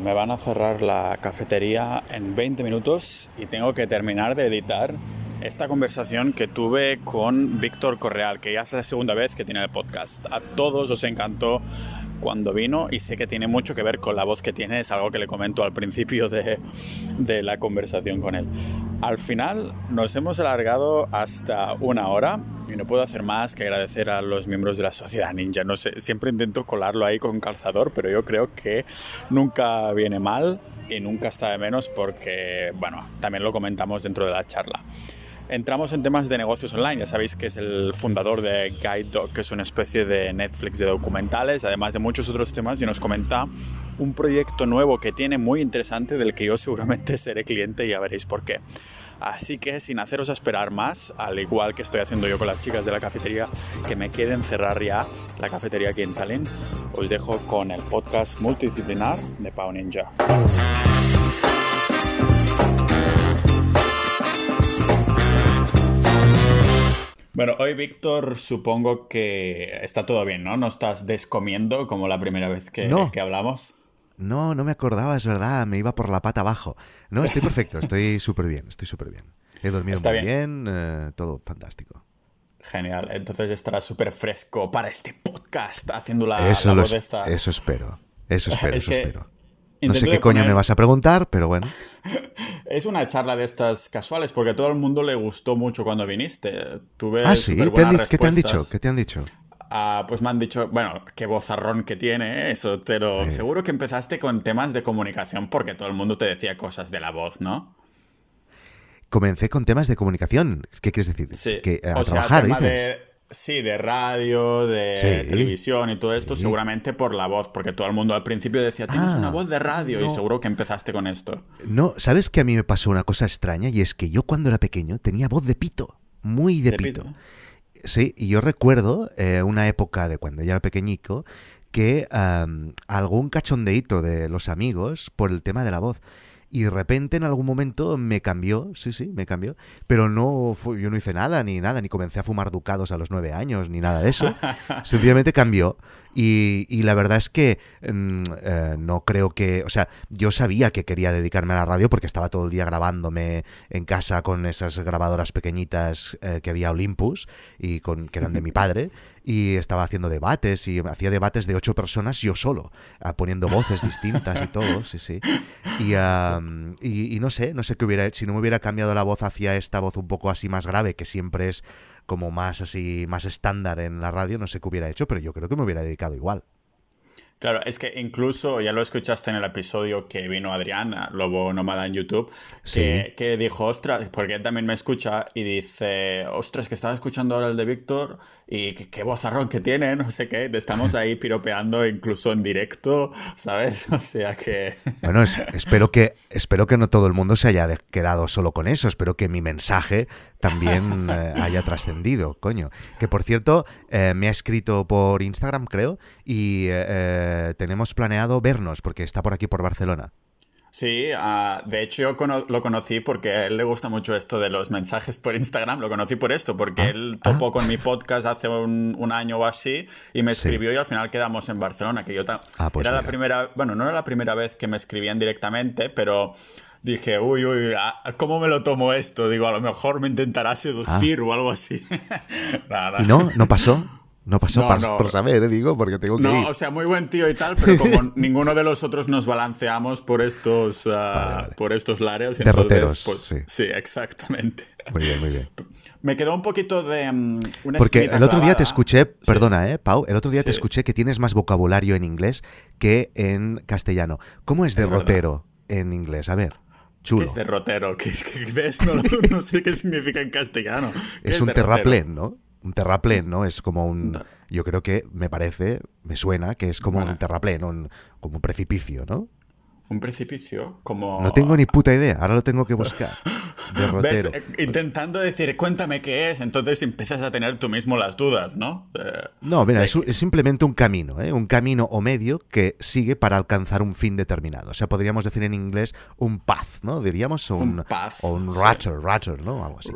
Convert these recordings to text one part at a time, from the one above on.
Me van a cerrar la cafetería en 20 minutos y tengo que terminar de editar esta conversación que tuve con Víctor Correal, que ya es la segunda vez que tiene el podcast. A todos os encantó cuando vino y sé que tiene mucho que ver con la voz que tiene, es algo que le comento al principio de, de la conversación con él. Al final nos hemos alargado hasta una hora y no puedo hacer más que agradecer a los miembros de la sociedad ninja. No sé, siempre intento colarlo ahí con calzador, pero yo creo que nunca viene mal y nunca está de menos porque, bueno, también lo comentamos dentro de la charla. Entramos en temas de negocios online. Ya sabéis que es el fundador de Guide Dog, que es una especie de Netflix de documentales, además de muchos otros temas, y nos comenta un proyecto nuevo que tiene muy interesante del que yo seguramente seré cliente y ya veréis por qué. Así que sin haceros esperar más, al igual que estoy haciendo yo con las chicas de la cafetería, que me quieren cerrar ya la cafetería aquí en Tallinn, os dejo con el podcast multidisciplinar de Pau Ninja. Bueno, hoy Víctor supongo que está todo bien, ¿no? No estás descomiendo como la primera vez que, No. que hablamos. No, no me acordaba, es verdad, me iba por la pata abajo. No, estoy perfecto, estoy súper bien, estoy súper bien. He dormido Está muy bien. bien, eh, todo fantástico. Genial, entonces estarás súper fresco para este podcast haciendo la, eso, la lo voz es- esta. eso espero, eso espero, Es eso que espero. No sé qué coño poner- me vas a preguntar, pero bueno. Es una charla de estas casuales porque a todo el mundo le gustó mucho cuando viniste. Tuve Ah, sí, ¿Te han superbuenas di- ¿qué te han dicho? ¿Qué te han dicho? Ah, pues me han dicho, bueno, qué vozarrón que tiene, ¿eh? eso, pero Sí. seguro que empezaste con temas de comunicación porque todo el mundo te decía cosas de la voz, ¿no? Comencé con temas de comunicación. ¿Qué quieres decir? Sí. Que, eh, a o sea, trabajar, tema dices. Sí, de radio, de Sí. televisión y todo esto, Sí. seguramente por la voz, porque todo el mundo al principio decía, tienes Ah, una voz de radio, y seguro que empezaste con esto. No, ¿sabes que a mí me pasó una cosa extraña? Y es que yo cuando era pequeño tenía voz de pito, muy de, ¿De pito. pito? Sí, y yo recuerdo eh, una época de cuando yo era pequeñico que algún cachondeíto de los amigos por el tema de la voz. Y de repente en algún momento me cambió, sí, sí, me cambió, pero no fu- yo no hice nada, ni nada, ni comencé a fumar ducados a los nueve años, ni nada de eso. Sencillamente cambió. Y, y la verdad es que mm, eh, no creo que, o sea, yo sabía que quería dedicarme a la radio porque estaba todo el día grabándome en casa con esas grabadoras pequeñitas eh, que había Olympus y con que eran de mi padre y estaba haciendo debates y hacía debates de ocho personas yo solo, ah, poniendo voces distintas y todo, sí, sí. Y, y, y no sé, no sé qué hubiera hecho, si no me hubiera cambiado la voz hacia esta voz un poco así más grave, que siempre es como más así, más estándar en la radio, no sé qué hubiera hecho, pero yo creo que me hubiera dedicado igual. Claro, es que incluso ya lo escuchaste en el episodio que vino Adrián, a Lobo Nómada en YouTube, que, Sí. que dijo, ostras, porque él también me escucha y dice, ostras, que estaba escuchando ahora el de Víctor y qué, qué vozarrón que tiene, no sé qué, te estamos ahí piropeando incluso en directo, ¿sabes? O sea que... Bueno, es- espero, que, espero que no todo el mundo se haya quedado solo con eso. Espero que mi mensaje también eh, haya trascendido, coño. Que por cierto, eh, me ha escrito por Instagram, creo, y eh, tenemos planeado vernos porque está por aquí, por Barcelona. Sí, ah, de hecho yo cono- lo conocí porque a él le gusta mucho esto de los mensajes por Instagram, lo conocí por esto, porque Ah, él topó con mi podcast hace un, un año o así y me Sí. escribió y al final quedamos en Barcelona, que yo Ah, pues era la primera, bueno, no era la primera vez que me escribían directamente, pero dije, uy, uy, ah, ¿cómo me lo tomo esto? Digo, a lo mejor me intentará seducir o algo así. Nada. ¿Y no? ¿No pasó? No pasó No, par- no. por saber, eh, digo, porque tengo que ir. No, o sea, muy buen tío y tal, pero como ninguno de los otros nos balanceamos por estos, ah, vale. por estos lares, Derroteros, pues, sí. exactamente. Muy bien, muy bien. Me quedó un poquito de mm, una Porque el otro día te escuché, Sí. perdona, eh, Pau, el otro día te Sí. escuché que tienes más vocabulario en inglés que en castellano. ¿Cómo es Es derrotero en inglés? A ver, ¿Qué chulo. es derrotero? ¿Qué, qué ves? No, no sé qué significa en castellano. ¿Qué Es un derrotero? terraplén, ¿no? Un terraplén, ¿no? Es como un... Yo creo que me parece, me suena que es como Vale. un terraplén, un, como un precipicio, ¿no? Un precipicio, como... No tengo ni puta idea, ahora lo tengo que buscar. Eh, Intentando decir, cuéntame qué es, entonces empiezas a tener tú mismo las dudas, ¿no? Eh, No, mira, de es, simplemente un camino, ¿eh? un camino o medio que sigue para alcanzar un fin determinado. O sea, podríamos decir en inglés un path, ¿no? Diríamos o un, Un path, o un sí. ratter, ratter, ¿no? Algo así.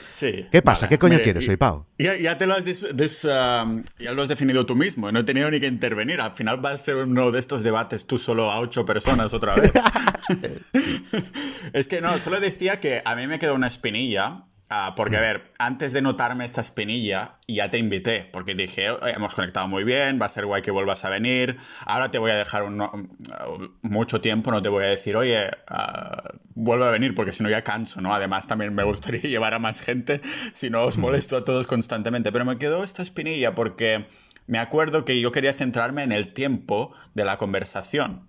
Sí. ¿Qué pasa? ¿Qué coño Mire, quieres, y- soy Pau? Ya, ya te lo has, des- des- um, ya lo has definido tú mismo, no he tenido ni que intervenir. Al final va a ser uno de estos debates tú solo a ocho personas otra vez. es que no, solo decía que a mí me quedó una espinilla. Ah, porque, a ver, antes de notarme esta espinilla, ya te invité, porque dije, "Oye, hemos conectado muy bien, va a ser guay que vuelvas a venir, ahora te voy a dejar un- un- mucho tiempo, no te voy a decir, oye, ah, vuelve a venir, porque si no ya canso, ¿no? Además, también me gustaría llevar a más gente, si no os molesto a todos constantemente, pero me quedó esta espinilla porque me acuerdo que yo quería centrarme en el tiempo de la conversación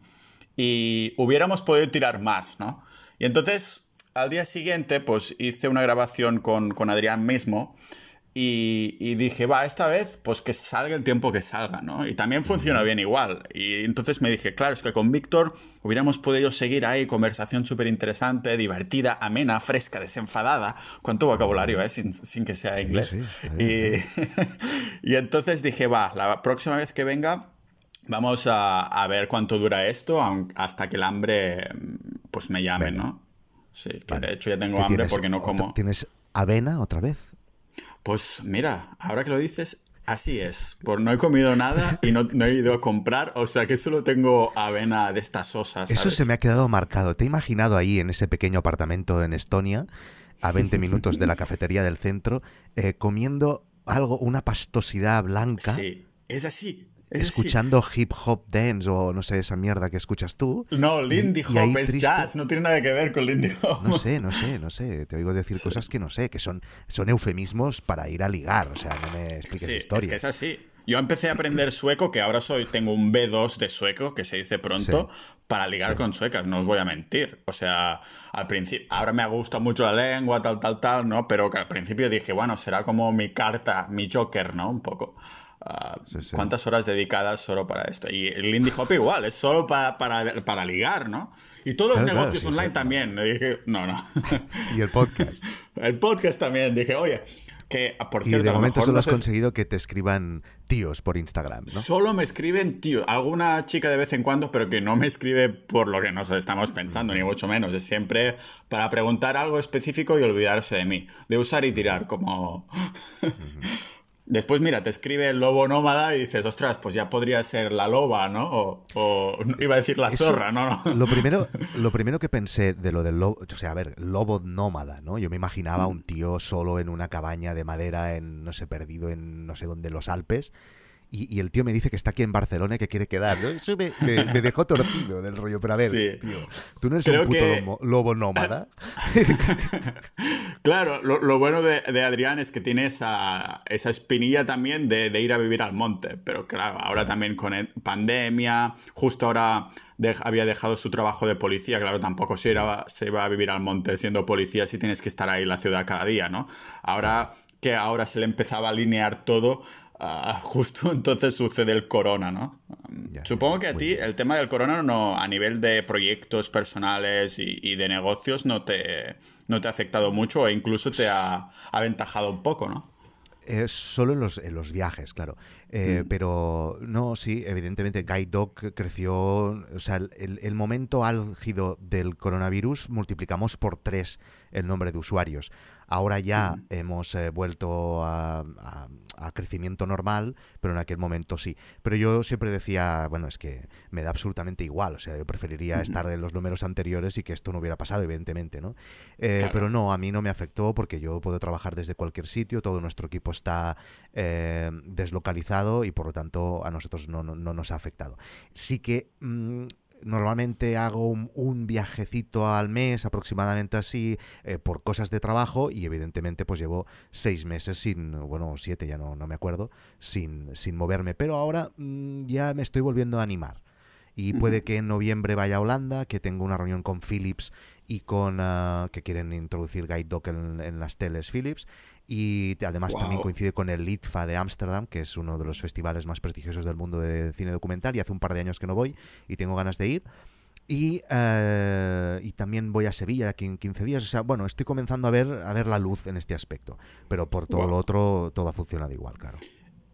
y hubiéramos podido tirar más, ¿no? Y entonces, al día siguiente, pues hice una grabación con, con Adrián mismo y, y dije, va, esta vez, pues que salga el tiempo que salga, ¿no? Y también funciona bien igual. Y entonces me dije, claro, es que con Víctor hubiéramos podido seguir ahí, conversación súper interesante, divertida, amena, fresca, desenfadada. ¿Cuánto vocabulario, eh? Sin, sin que sea inglés. sí, y, y entonces dije, va, la próxima vez que venga, Vamos a, a ver cuánto dura esto hasta que el hambre pues me llame. ¿no? Sí, que de hecho ya tengo ¿Qué hambre tienes? porque no como. ¿Tienes avena otra vez? Pues mira, ahora que lo dices, así es. Por no he comido nada y no, no he ido a comprar, o sea que solo tengo avena de estas sosas. Eso se me ha quedado marcado. Te he imaginado ahí en ese pequeño apartamento en Estonia, a 20 minutos de la cafetería del centro, eh, comiendo algo, una pastosidad blanca, Sí, es así. Escuchando hip hop dance o no sé, esa mierda que escuchas tú. No, Lindy y Hop es triste- jazz, no tiene nada que ver con Lindy Hop. No sé, no sé, no sé. Te oigo decir cosas que no sé, que son, son eufemismos para ir a ligar. O sea, no me expliques Sí, historias. es que es así. Yo empecé a aprender sueco, que ahora soy, tengo un B2 de sueco, que se dice pronto, para ligar con suecas, no os voy a mentir. O sea, al principio, ahora me gusta mucho la lengua, tal, tal, tal, ¿no? Pero que al principio dije, bueno, será como mi carta, mi joker, ¿no? Un poco. Ah, Sí, sí. ¿Cuántas horas dedicadas solo para esto? Y el Lindy Hop igual, es solo para, para, para ligar, ¿no? Y todos los Claro, claro, negocios sí, online también. Y dije, no, no. Y el podcast. el podcast también, dije, oye, que por Y cierto, de a lo momento solo no has conseguido que te escriban tíos por Instagram, ¿no? Solo me escriben tío, alguna chica de vez en cuando, pero que no me escribe por lo que nos estamos pensando, ni mucho menos. Es siempre para preguntar algo específico y olvidarse de mí. De usar y tirar, como. Después, mira, te escribe el lobo nómada y dices, ostras, pues ya podría ser la loba, ¿no? O, o- iba a decir la Eso- zorra, ¿no? no. Lo primero, lo primero que pensé de lo del lobo, o sea, a ver, lobo nómada, ¿no? Yo me imaginaba un tío solo en una cabaña de madera, en, no sé, perdido en no sé dónde, los Alpes. Y, y el tío me dice que está aquí en Barcelona y que quiere quedar. ¿no? Eso me, me- me dejó torcido del rollo. Pero a ver, Sí. tío, ¿tú no eres Creo un puto que- lobo, lobo nómada? Claro, lo, lo bueno de, de Adrián es que tiene esa, esa espinilla también de, de ir a vivir al monte. Pero claro, ahora también con el- pandemia, justo ahora de- había dejado su trabajo de policía. Claro, tampoco se, irá- se va a vivir al monte siendo policía si tienes que estar ahí en la ciudad cada día, ¿no? Ahora que ahora se le empezaba a alinear todo, ah, justo entonces sucede el corona, ¿no? Ya, Supongo que a ti bien. el tema del corona no, a nivel de proyectos personales y, y de negocios no te, no te ha afectado mucho o incluso te ha aventajado un poco, ¿no? Eh, solo en los, en los viajes, claro. Eh, Pero no, sí, evidentemente Guide Dog creció, o sea, el, el momento álgido del coronavirus multiplicamos por tres el nombre de usuarios. Ahora ya hemos eh, vuelto a, a- a crecimiento normal, pero en aquel momento sí. Pero yo siempre decía, bueno, es que me da absolutamente igual, o sea, yo preferiría estar en los números anteriores y que esto no hubiera pasado, evidentemente, ¿no? Eh, Claro. Pero no, a mí no me afectó porque yo puedo trabajar desde cualquier sitio, todo nuestro equipo está eh, y por lo tanto a nosotros no, no- no nos ha afectado. Sí que mm, normalmente hago un, un viajecito al mes, aproximadamente así, eh, por cosas de trabajo y evidentemente pues llevo seis meses sin, bueno, siete ya no, no me acuerdo, sin, sin moverme. Pero ahora mm, ya me estoy volviendo a animar. Y puede que en noviembre vaya a Holanda, que tengo una reunión con Philips y con ah, que quieren introducir Guide Dog en, en las teles Philips. Y además también coincide con el ITFA de Ámsterdam, que es uno de los festivales más prestigiosos del mundo de cine documental. Y hace un par de años que no voy y tengo ganas de ir. Y, eh, y, también voy a Sevilla aquí en 15 días. O sea, bueno, estoy comenzando a ver, a ver la luz en este aspecto. Pero por todo lo otro, todo ha funcionado igual, claro.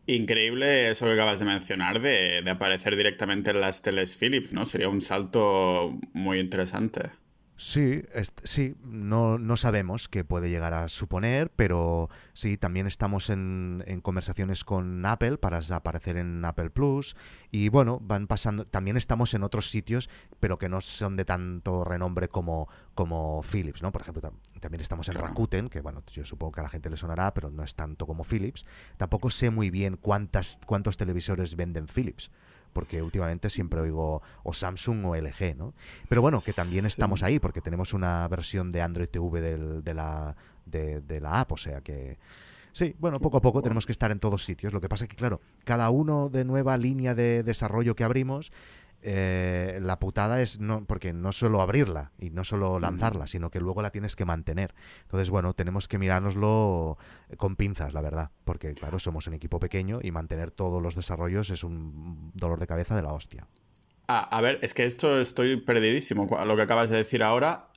Increíble eso que acabas de mencionar de, de aparecer directamente en las teles Philips, ¿no? Sería un salto muy interesante. Sí, sí, no, no, sabemos qué puede llegar a suponer, pero sí, también estamos en, en, conversaciones con Apple para aparecer en Apple Plus y bueno, van pasando, también estamos en otros sitios, pero que no son de tanto renombre como, como Philips, ¿no? Por ejemplo, también estamos en Rakuten, que bueno, yo supongo que a la gente le sonará, pero no es tanto como Philips. Tampoco sé muy bien cuántas, cuántos televisores venden Philips porque últimamente siempre oigo o Samsung o LG, ¿no? Pero bueno, que también estamos ahí, porque tenemos una versión de Android TV de, la, de, la app, o sea que... Sí, bueno, poco a poco tenemos que estar en todos sitios. Lo que pasa es que, claro, cada uno de nueva línea de desarrollo que abrimos eh, la putada es no porque no solo abrirla y no solo lanzarla, sino que luego la tienes que mantener. Entonces, bueno, tenemos que mirárnoslo con pinzas, la verdad, porque claro, somos un equipo pequeño y mantener todos los desarrollos es un dolor de cabeza de la hostia. Ah, a ver, es que esto estoy perdidísimo. Lo que acabas de decir ahora,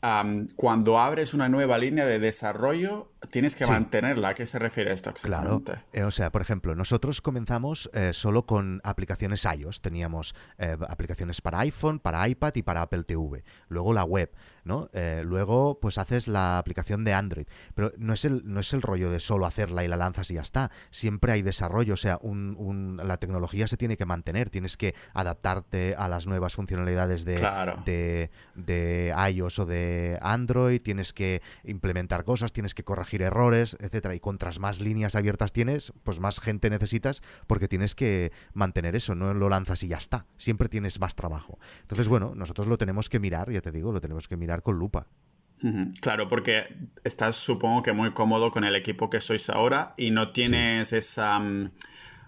cuando abres una nueva línea de desarrollo, tienes que mantenerla. ¿A qué se refiere esto exactamente? Claro. Eh, o sea, por ejemplo, nosotros comenzamos eh, solo con aplicaciones iOS. Teníamos eh, aplicaciones para iPhone, para iPad y para Apple TV. Luego la web. ¿No? Eh, luego, pues haces la aplicación de Android. Pero no es, el, no es el rollo de solo hacerla y la lanzas y ya está. Siempre hay desarrollo, o sea, un, la tecnología se tiene que mantener, tienes que adaptarte a las nuevas funcionalidades de, de, de, iOS o de Android, tienes que implementar cosas, tienes que corregir errores, etcétera. Y contras más líneas abiertas tienes, pues más gente necesitas porque tienes que mantener eso, no lo lanzas y ya está. Siempre tienes más trabajo. Entonces, bueno, nosotros lo tenemos que mirar, ya te digo, lo tenemos que mirar con lupa. Claro, porque estás supongo que muy cómodo con el equipo que sois ahora y no tienes esa... Mm,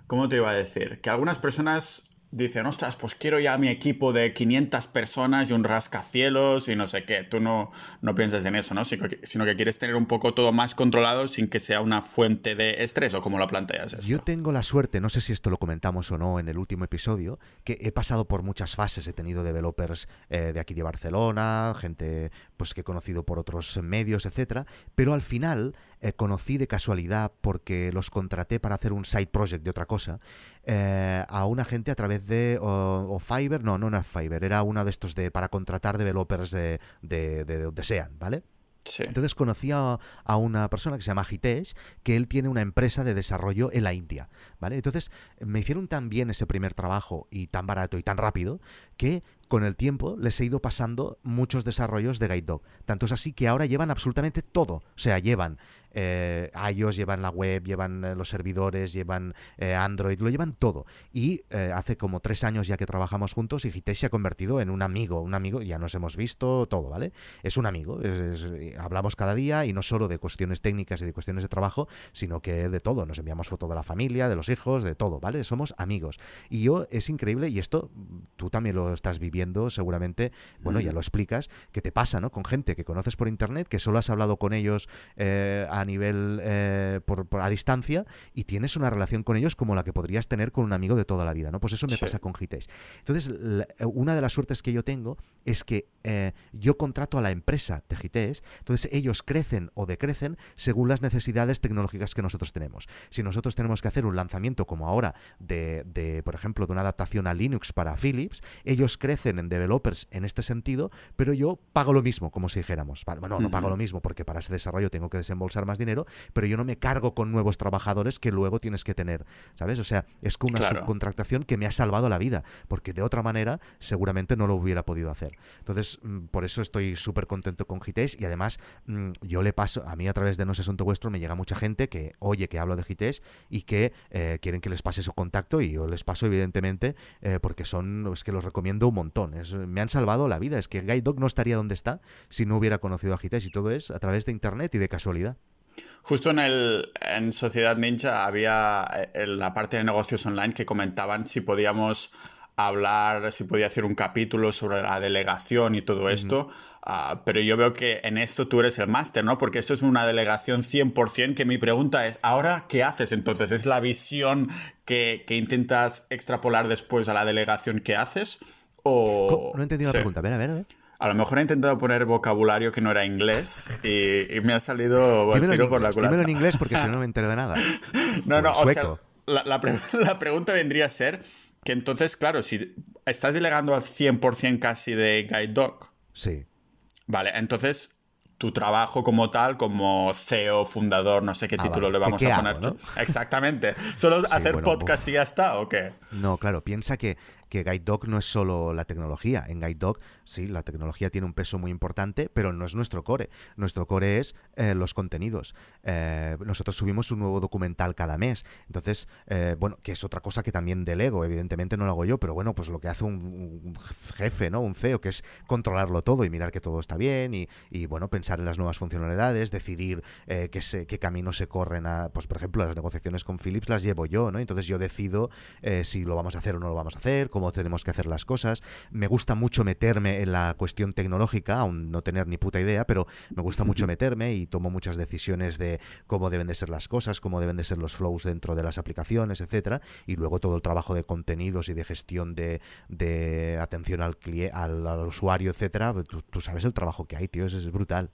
¿Cómo te iba a decir? Que algunas personas dicen, ostras, pues quiero ya mi equipo de 500 personas y un rascacielos y no sé qué. Tú no, no piensas en eso, ¿no? Sino que, quieres tener un poco todo más controlado sin que sea una fuente de estrés o como lo planteas. Yo tengo la suerte, no sé si esto lo comentamos o no en el último episodio, que he pasado por muchas fases. He tenido developers eh, de aquí de Barcelona, gente pues que he conocido por otros medios, etcétera, pero al final eh, conocí de casualidad porque los contraté para hacer un side project de otra cosa eh, a una gente a través de o, Fiverr, no, no era Fiverr, era una de estos de para contratar developers de, de, de donde sean, ¿vale? Entonces conocí a, una persona que se llama Hitesh, que él tiene una empresa de desarrollo en la India, ¿vale? Entonces me hicieron tan bien ese primer trabajo y tan barato y tan rápido que con el tiempo les he ido pasando muchos desarrollos de Guide Dog. Tanto es así que ahora llevan absolutamente todo. O sea, llevan eh, iOS, llevan la web, llevan eh, los servidores, llevan eh, Android, lo llevan todo. Y eh, hace como tres años ya que trabajamos juntos y Hitesh se ha convertido en un amigo, un amigo, ya nos hemos visto todo, ¿vale? Es un amigo, hablamos cada día y no solo de cuestiones técnicas y de cuestiones de trabajo, sino que de todo. Nos enviamos fotos de la familia, de los hijos, de todo, ¿vale? Somos amigos. Y yo es increíble, y esto tú también lo estás viviendo seguramente, bueno, ya lo explicas, que te pasa, ¿no? Con gente que conoces por internet, que solo has hablado con ellos a a nivel eh, por, a distancia y tienes una relación con ellos como la que podrías tener con un amigo de toda la vida, ¿no? Pues eso me pasa con Gites. Entonces, una de las suertes que yo tengo es que eh, yo contrato a la empresa de Gites, entonces ellos crecen o decrecen según las necesidades tecnológicas que nosotros tenemos. Si nosotros tenemos que hacer un lanzamiento como ahora de, de por ejemplo, de una adaptación a Linux para Philips, ellos crecen en developers en este sentido, pero yo pago lo mismo, como si dijéramos. bueno, no pago lo mismo porque para ese desarrollo tengo que desembolsar más dinero, pero yo no me cargo con nuevos trabajadores que luego tienes que tener, ¿sabes? O sea, es como una subcontractación que me ha salvado la vida, porque de otra manera seguramente no lo hubiera podido hacer. Entonces, mm, por eso estoy súper contento con Gites y además mm, yo le paso, a mí a través de No sé Asunto Vuestro me llega mucha gente que oye que hablo de Gites y que eh, quieren que les pase su contacto y yo les paso evidentemente eh, porque son, es que los recomiendo un montón. me han salvado la vida, es que Guide Dog no estaría donde está si no hubiera conocido a Gites y todo es a través de internet y de casualidad. Justo en, el, en Sociedad Ninja había eh, en la parte de negocios online que comentaban si podíamos hablar, si podía hacer un capítulo sobre la delegación y todo esto, ah, pero yo veo que en esto tú eres el máster, ¿no? Porque esto es una delegación 100%, que mi pregunta es, ¿ahora qué haces entonces? ¿Es la visión que, que intentas extrapolar después a la delegación que haces? O... No he entendido la pregunta, a ver, a ver, a ver. A lo mejor he intentado poner vocabulario que no era inglés y, me ha salido tiro por la culata. Dímelo en inglés porque si no, no me entero de nada. no, no, o, sea, la, la, pregunta vendría a ser que entonces, claro, si estás delegando al 100% casi de Guide Dog. Sí. Vale, entonces tu trabajo como tal, como CEO, fundador, no sé qué ah, título le vamos a poner. Exactamente. ¿Solo hacer podcast y ya está o qué? No, claro, piensa que que Guide Dog no es solo la tecnología. En Guide Dog, sí, la tecnología tiene un peso muy importante, pero no es nuestro core. Nuestro core es eh, los contenidos. Eh, nosotros subimos un nuevo documental cada mes. Entonces, eh, bueno, que es otra cosa que también delego. Evidentemente no lo hago yo, pero bueno, pues lo que hace un, jefe, ¿no? Un CEO, que es controlarlo todo y mirar que todo está bien y, bueno, pensar en las nuevas funcionalidades, decidir qué, se, qué se corren a, pues por ejemplo, las negociaciones con Philips las llevo yo, ¿no? Entonces yo decido si lo vamos a hacer o no lo vamos a hacer, cómo tenemos que hacer las cosas. Me gusta mucho meterme en la cuestión tecnológica, aún no tener ni puta idea, pero me gusta mucho meterme y tomo muchas decisiones de cómo deben de ser las cosas, cómo deben de ser los flows dentro de las aplicaciones, etcétera, y luego todo el trabajo de contenidos y de gestión de, atención al, al, usuario, etcétera. Tú, sabes el trabajo que hay, tío, es brutal.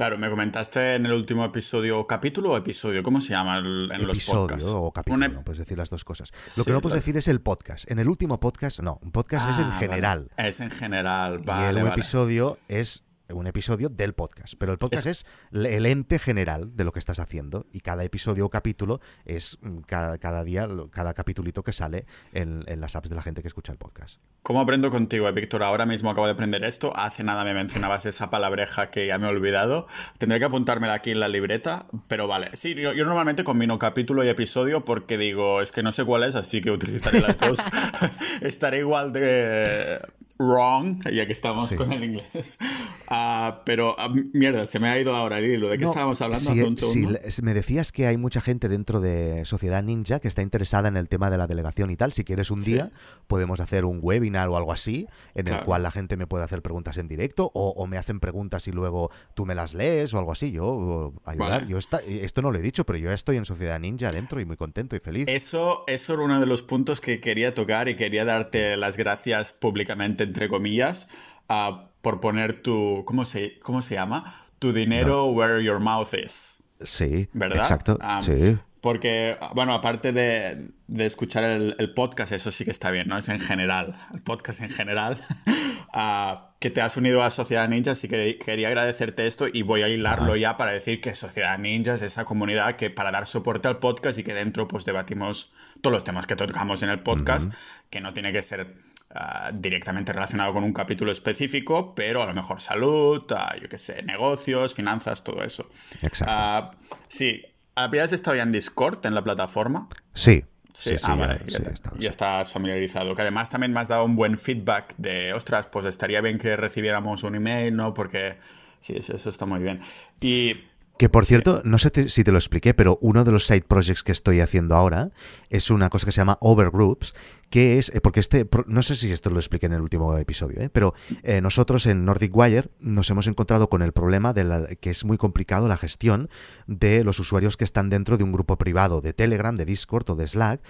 Claro, me comentaste en el último episodio, capítulo o episodio, ¿cómo se llama en los podcasts? o capítulo, no puedes decir las dos cosas. Lo que no puedes decir es el podcast. En el último podcast, no, un podcast es en ah, general. Es en general, vale. Y el episodio es un episodio del podcast. Pero el podcast es, el ente general de lo que estás haciendo y cada episodio o capítulo es mm, cada, día, cada capítulito que sale en, las apps de la gente que escucha el podcast. ¿Cómo aprendo contigo, eh, Víctor? Ahora mismo acabo de aprender esto. Hace nada me mencionabas esa palabreja que ya me he olvidado. Tendré que apuntármela aquí en la libreta, pero vale. Sí, yo, yo normalmente combino capítulo y episodio porque digo, es que no sé cuál es, así que utilizaré las dos. Estaré igual de wrong, ya que estamos con el inglés. Ah, pero ah, mierda, se me ha ido ahora el hilo. ¿De qué estábamos hablando? Si, me decías que hay mucha gente dentro de Sociedad Ninja que está interesada en el tema de la delegación y tal. Si quieres un día, podemos hacer un webinar o algo así, en el cual la gente me puede hacer preguntas en directo o, me hacen preguntas y luego tú me las lees o algo así. Yo ayudar. Yo esto no lo he dicho, pero yo estoy en Sociedad Ninja dentro y muy contento y feliz. Eso, eso era uno de los puntos que quería tocar y quería darte las gracias públicamente entre comillas, por poner tu, ¿cómo se, cómo se llama? Tu dinero where your mouth is. Sí, ¿verdad? Exacto. sí. Porque, bueno, aparte de, de escuchar el, podcast, eso sí que está bien, ¿no? Es en general, el podcast en general, que te has unido a Sociedad Ninja, así que quería agradecerte esto y voy a hilarlo ya para decir que Sociedad Ninja es esa comunidad que para dar soporte al podcast y que dentro pues debatimos todos los temas que tocamos en el podcast, que no tiene que ser Ah, directamente relacionado con un capítulo específico, pero a lo mejor salud, uh, yo qué sé, negocios, finanzas, todo eso. Exacto. Ah, sí, ¿habías estado ya en Discord, en la plataforma? Sí. Sí, sí, vale, ya, estás familiarizado. Que además también me has dado un buen feedback de, ostras, pues estaría bien que recibiéramos un email, ¿no? Porque sí, eso, eso está muy bien. Y que por cierto, no sé si te lo expliqué, pero uno de los side projects que estoy haciendo ahora es una cosa que se llama Overgroups, que es, eh, porque este, no sé si esto lo expliqué en el último episodio, ¿eh? pero eh, nosotros en Nordic Wire nos hemos encontrado con el problema de la, que es muy complicado la gestión de los usuarios que están dentro de un grupo privado de Telegram, de Discord o de Slack,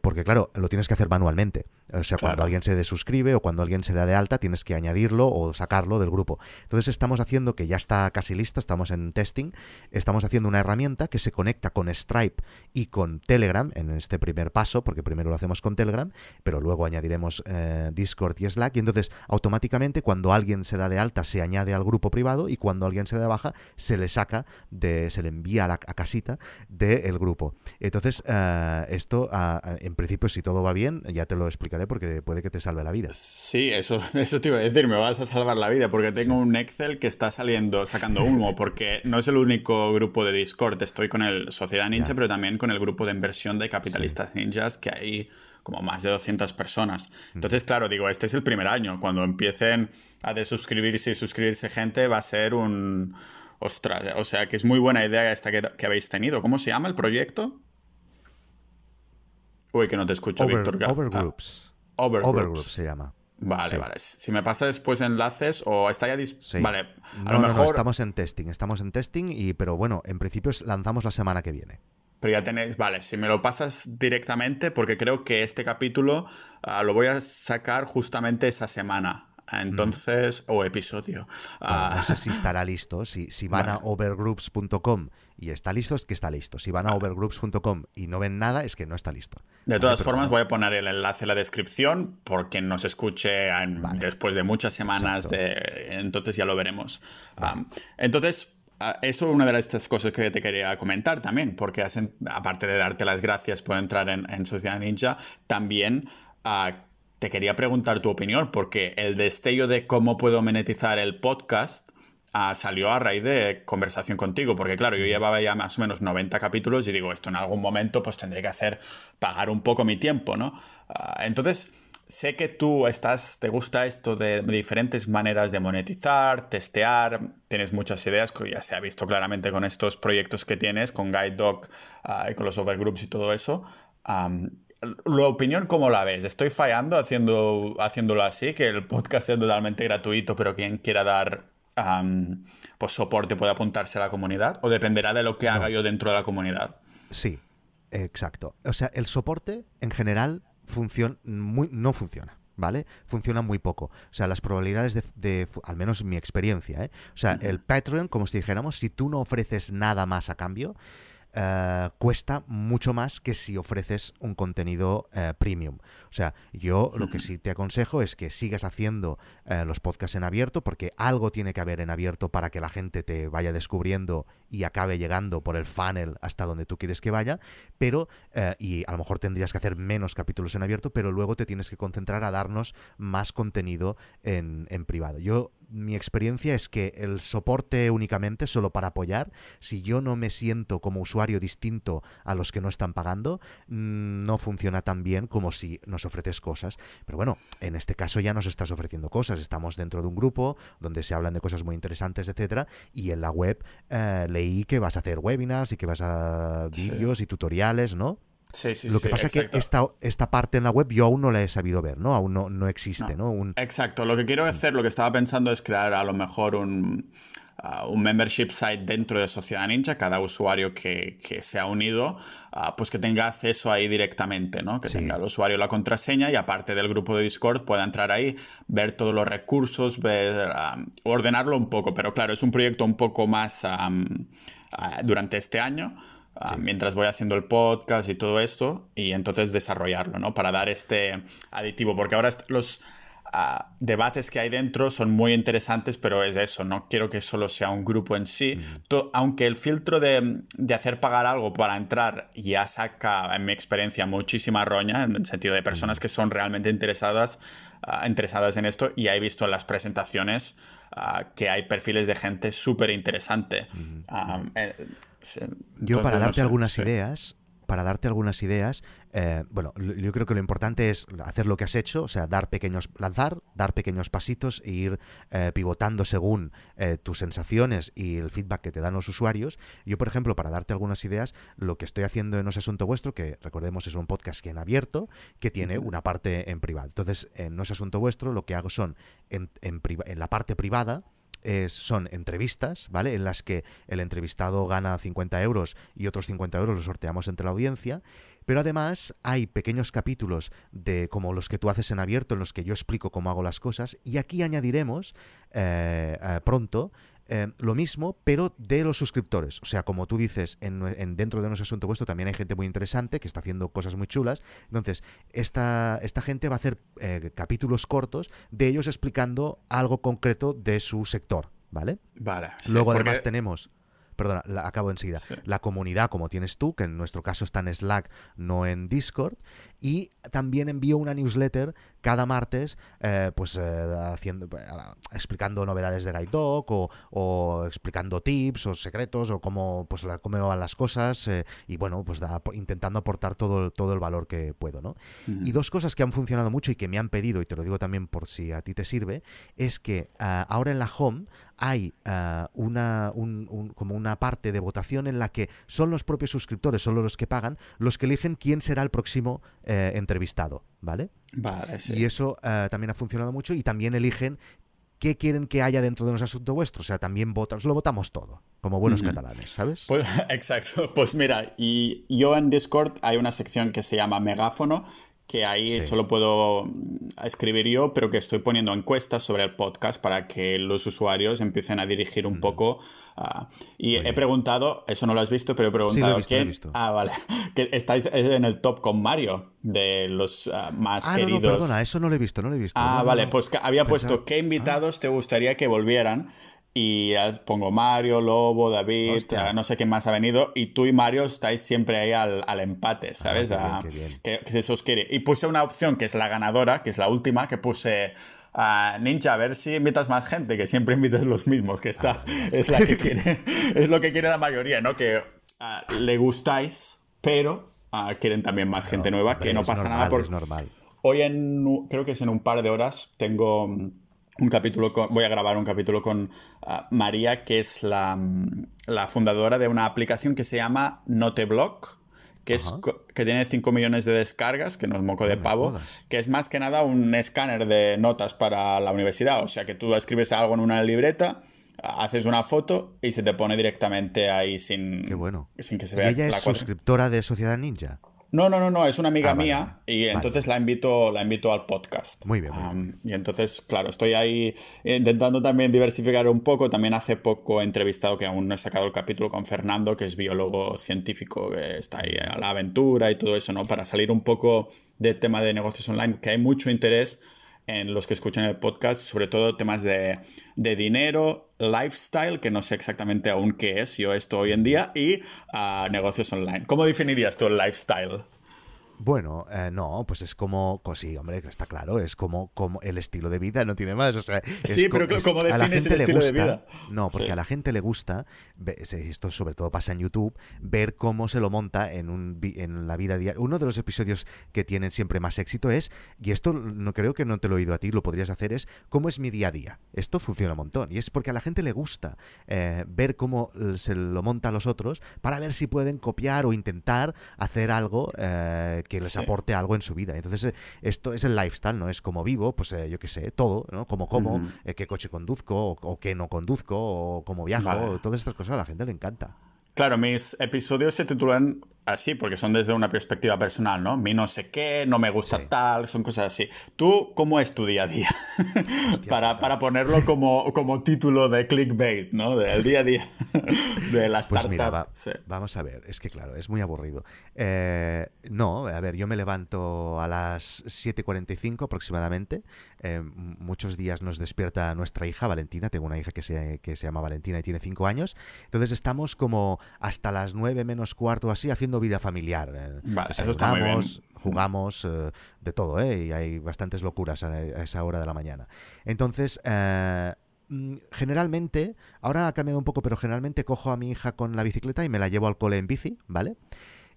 porque claro, lo tienes que hacer manualmente. O sea, cuando alguien se desuscribe o cuando alguien se da de alta, tienes que añadirlo o sacarlo del grupo. Entonces estamos haciendo, que ya está casi listo, estamos en testing, estamos haciendo una herramienta que se conecta con Stripe y con Telegram en este primer paso, porque primero lo hacemos con Telegram, pero luego añadiremos eh, Discord y Slack, y entonces automáticamente cuando alguien se da de alta se añade al grupo privado y cuando alguien se da de baja se le saca, de, se le envía a la casita del grupo. Entonces, eh, esto en principio si todo va bien, ya te lo explicaré porque puede que te salve la vida. Sí, eso, eso te iba a decir, me vas a salvar la vida porque tengo un Excel que está saliendo, sacando humo, porque no es el único grupo de Discord, estoy con el Sociedad Ninja, pero también con el grupo de inversión de capitalistas ninjas que hay como más de 200 personas. Entonces, claro, digo, este es el primer año. Cuando empiecen a desuscribirse y suscribirse gente, va a ser un... Ostras, o sea, que es muy buena idea esta que, que habéis tenido. ¿Cómo se llama el proyecto? Uy, que no te escucho, Víctor. Overgroups. Ah, overgroups. se llama. Vale, vale. Si me pasa después enlaces o está ya disponible. Vale, a lo mejor. estamos en testing, estamos en testing, y, pero bueno, en principio lanzamos la semana que viene. Pero ya tenéis, vale, si me lo pasas directamente, porque creo que este capítulo ah, lo voy a sacar justamente esa semana. Entonces, o episodio. no sé ah. si estará listo. Si, si van a overgroups.com y está listo, es que está listo. Si van a overgroups.com y no ven nada, es que no está listo. De todas formas, voy a poner el enlace en la descripción porque nos escuche después de muchas semanas. De, entonces ya lo veremos. entonces, Ah, eso es una de estas cosas que te quería comentar también, porque aparte de darte las gracias por entrar en, en Sociedad Ninja, también ah, te quería preguntar tu opinión, porque el destello de cómo puedo monetizar el podcast ah, salió a raíz de conversación contigo, porque claro, yo llevaba ya más o menos 90 capítulos y digo, esto en algún momento pues tendré que hacer, pagar un poco mi tiempo, ¿no? entonces sé que tú estás, te gusta esto de diferentes maneras de monetizar, testear, tienes muchas ideas, que ya se ha visto claramente con estos proyectos que tienes, con Guide Dog ah, y con los overgroups y todo eso. la opinión, ¿cómo la ves? ¿Estoy fallando haciendo, haciéndolo así? Que el podcast es totalmente gratuito, pero quien quiera dar pues soporte puede apuntarse a la comunidad? ¿O dependerá de lo que haga yo dentro de la comunidad? Sí, exacto. O sea, el soporte en general muy, no funciona. ¿Vale? Funciona muy poco. O sea, las probabilidades de, al menos mi experiencia, ¿eh? O sea, el Patreon, como si dijéramos, si tú no ofreces nada más a cambio, eh, cuesta mucho más que si ofreces un contenido eh, premium. O sea, yo lo que sí te aconsejo es que sigas haciendo eh, los podcasts en abierto, porque algo tiene que haber en abierto para que la gente te vaya descubriendo y acabe llegando por el funnel hasta donde tú quieres que vaya, pero, y a lo mejor tendrías que hacer menos capítulos en abierto, pero luego te tienes que concentrar a darnos más contenido en, en privado. Yo mi experiencia es que el soporte únicamente solo para apoyar, si yo no me siento como usuario distinto a los que no están pagando, mm, no funciona tan bien como si nos ofreces cosas. Pero bueno, en este caso ya nos estás ofreciendo cosas. Estamos dentro de un grupo donde se hablan de cosas muy interesantes, etcétera, y en la web eh, leí que vas a hacer webinars y que vas a vídeos y tutoriales, ¿no? Sí, sí, Lo que pasa es que esta, esta parte en la web yo aún no la he sabido ver, ¿no? Aún no, no existe, ¿no? Exacto. Lo que quiero hacer, lo que estaba pensando es crear a lo mejor un, uh, un membership site dentro de Sociedad Ninja. Cada usuario que, que se ha unido, uh, pues que tenga acceso ahí directamente, ¿no? Que tenga el usuario la contraseña y aparte del grupo de Discord pueda entrar ahí, ver todos los recursos, ver, um, ordenarlo un poco. Pero claro, es un proyecto un poco más um, uh, durante este año. Ah, mientras voy haciendo el podcast y todo esto, y entonces desarrollarlo, ¿no? Para dar este aditivo, porque ahora los ah, debates que hay dentro son muy interesantes, pero es eso, no quiero que solo sea un grupo en sí, aunque el filtro de, de, hacer pagar algo para entrar ya saca, en mi experiencia, muchísima roña, en el sentido de personas que son realmente interesadas, ah, interesadas en esto, y he visto en las presentaciones que hay perfiles de gente súper interesante. Yo para darte algunas ideas, para darte algunas ideas, eh, bueno, yo creo que lo importante es hacer lo que has hecho, o sea, dar pequeños, lanzar, dar pequeños pasitos e ir eh, pivotando según eh, tus sensaciones y el feedback que te dan los usuarios. Yo, por ejemplo, para darte algunas ideas, lo que estoy haciendo en No es Asunto Vuestro, que recordemos es un podcast que en abierto, que tiene una parte en privado. Entonces, en No es Asunto Vuestro, lo que hago son en, en, en la parte privada, son entrevistas, ¿vale? En las que el entrevistado gana 50 euros y otros 50 euros los sorteamos entre la audiencia. Pero además hay pequeños capítulos de como los que tú haces en abierto, en los que yo explico cómo hago las cosas. Y aquí añadiremos eh, eh, pronto eh, lo mismo, pero de los suscriptores. O sea, como tú dices, en, dentro de nuestro asunto vuestro también hay gente muy interesante que está haciendo cosas muy chulas. Entonces, esta, esta gente va a hacer eh, capítulos cortos de ellos explicando algo concreto de su sector. ¿Vale? Vale. Luego además tenemos perdona, la, acabo enseguida. La comunidad, como tienes tú, que en nuestro caso está en Slack, no en Discord. Y también envío una newsletter cada martes, eh, pues eh, haciendo, eh, explicando novedades de Guide o, o, explicando tips o secretos o cómo, pues, cómo van las cosas y bueno, pues intentando aportar todo, todo el valor que puedo, ¿no? Y dos cosas que han funcionado mucho y que me han pedido, y te lo digo también por si a ti te sirve, es que ahora en la home hay una, como una parte de votación en la que son los propios suscriptores, solo los que pagan, los que eligen quién será el próximo entrevistado, ¿vale? Vale, sí. Y eso eh, también ha funcionado mucho y también eligen qué quieren que haya dentro de un asunto vuestro. O sea, también votamos, lo votamos todo, como buenos catalanes, ¿sabes? Pues, exacto. Pues mira, y yo en Discord hay una sección que se llama Megáfono, que ahí solo puedo mm, escribir yo, pero que estoy poniendo encuestas sobre el podcast para que los usuarios empiecen a dirigir un poco. Ah, y he preguntado, eso no lo has visto, pero he preguntado quién. Ah, vale. Que estáis en el top con Mario, de los ah, más ah, queridos. No, no, perdona, eso no lo he visto, no lo he visto. Ah, vale, pues había puesto qué invitados te gustaría que volvieran y pongo Mario, Lobo, David, no sé quién más ha venido, y tú y Mario estáis siempre ahí al, empate, ah, ¿sabes? Que, se os quiere. Y puse una opción que es la ganadora, que es la última, que puse a Ninja, a ver si invitas más gente, que siempre invitas los mismos, que está, ah, es la que quiere, es lo que quiere la mayoría, ¿no? Que ah, le gustáis, pero quieren también más gente nueva, que no pasa nada por... Es normal. Hoy en, creo que es en un par de horas, tengo un capítulo voy a grabar un capítulo con ah, María, que es la, la, fundadora de una aplicación que se llama Noteblock, que, es, que tiene 5 millones de descargas, que no es moco de pavo, que es más que nada un escáner de notas para la universidad. O sea que tú escribes algo en una libreta, haces una foto y se te pone directamente ahí sin, bueno. sin que se vea. ¿Y ella es suscriptora de Sociedad Ninja? No, no, no, no, es una amiga ah, mía y entonces la invito, la invito al podcast. Muy bien. y entonces, claro, estoy ahí intentando también diversificar un poco. También hace poco he entrevistado, que aún no he sacado el capítulo con Fernando, que es biólogo científico, que está ahí a la aventura y todo eso, ¿no? Para salir un poco del tema de negocios online, que hay mucho interés en los que escuchan el podcast, sobre todo temas de, de dinero, lifestyle, que no sé exactamente aún qué es yo esto hoy en día, y uh, negocios online. ¿Cómo definirías tú el lifestyle? Bueno, eh, no, pues es como, pues sí, hombre, está claro, es como, como el estilo de vida, no tiene más. O sea, sí, pero ¿cómo defines el estilo de vida? No, porque a la gente le gusta, esto sobre todo pasa en YouTube, ver cómo se lo monta en, un, en la vida diaria. Uno de los episodios que tienen siempre más éxito es, y esto no creo que no te lo he oído a ti, lo podrías hacer, es cómo es mi día a día. Esto funciona un montón, y es porque a la gente le gusta eh, ver cómo se lo monta a los otros para ver si pueden copiar o intentar hacer algo. Eh, que les aporte algo en su vida. Entonces, eh, esto es el lifestyle, ¿no? Es como vivo, pues eh, yo qué sé, todo, ¿no? Como como, eh, qué coche conduzco, o, qué no conduzco, o cómo viajo, todas estas cosas a la gente le encanta. Claro, mis episodios se titulan así porque son desde una perspectiva personal, ¿no? Mi no sé qué, no me gusta tal, son cosas así. ¿Tú cómo es tu día a día? para, para, ponerlo como, como título de clickbait, ¿no? Del día a día de la pues startup. Vamos a ver, es que claro, es muy aburrido. Eh, no, a ver, yo me levanto a las 7.45 aproximadamente. Eh, muchos días nos despierta nuestra hija, Valentina. Tengo una hija que se, que se llama Valentina y tiene 5 años. Entonces estamos como hasta las 9 menos cuarto así haciendo vida familiar. Eh, vale, eso está muy bien. Jugamos eh, de todo, ¿eh? Y hay bastantes locuras a, esa hora de la mañana. Entonces, eh, mm, generalmente, ahora ha cambiado un poco, pero generalmente cojo a mi hija con la bicicleta y me la llevo al cole en bici, ¿vale?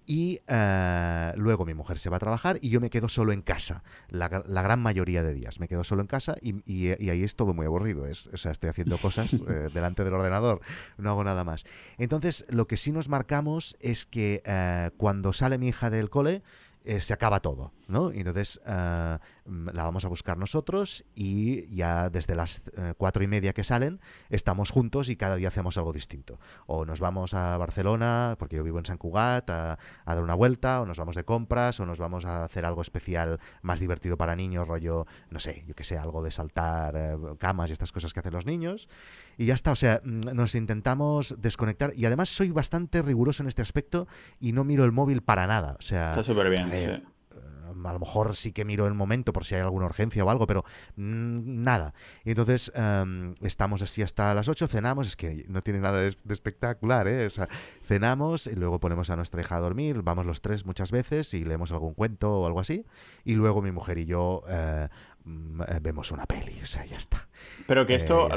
Y eh, luego mi mujer se va a trabajar y yo me quedo solo en casa, la, gran mayoría de días. Me quedo solo en casa y, ahí es todo muy aburrido. Es, o sea, estoy haciendo cosas eh, delante del ordenador, no hago nada más. Entonces, lo que sí nos marcamos es que eh, cuando sale mi hija del cole, se acaba todo, ¿no? Y entonces Mm, la vamos a buscar nosotros y ya desde las eh, cuatro y media que salen estamos juntos y cada día hacemos algo distinto. O nos vamos a Barcelona, porque yo vivo en San Cugat, a, dar una vuelta, o nos vamos de compras, o nos vamos a hacer algo especial más divertido para niños, rollo, no sé, yo que sé, algo de saltar eh, camas y estas cosas que hacen los niños. Y ya está, o sea, mm, nos intentamos desconectar y además soy bastante riguroso en este aspecto y no miro el móvil para nada. O sea, está súper bien, sí a lo mejor sí que miro el momento por si hay alguna urgencia o algo, pero mm, nada. Y entonces em, estamos así hasta las 8, cenamos, es que no tiene nada de, espectacular, ¿eh? O sea, cenamos y luego ponemos a nuestra hija a dormir, vamos los tres muchas veces y leemos algún cuento o algo así, y luego mi mujer y yo eh, mm, eh, vemos una peli, o sea, ya está. Pero que esto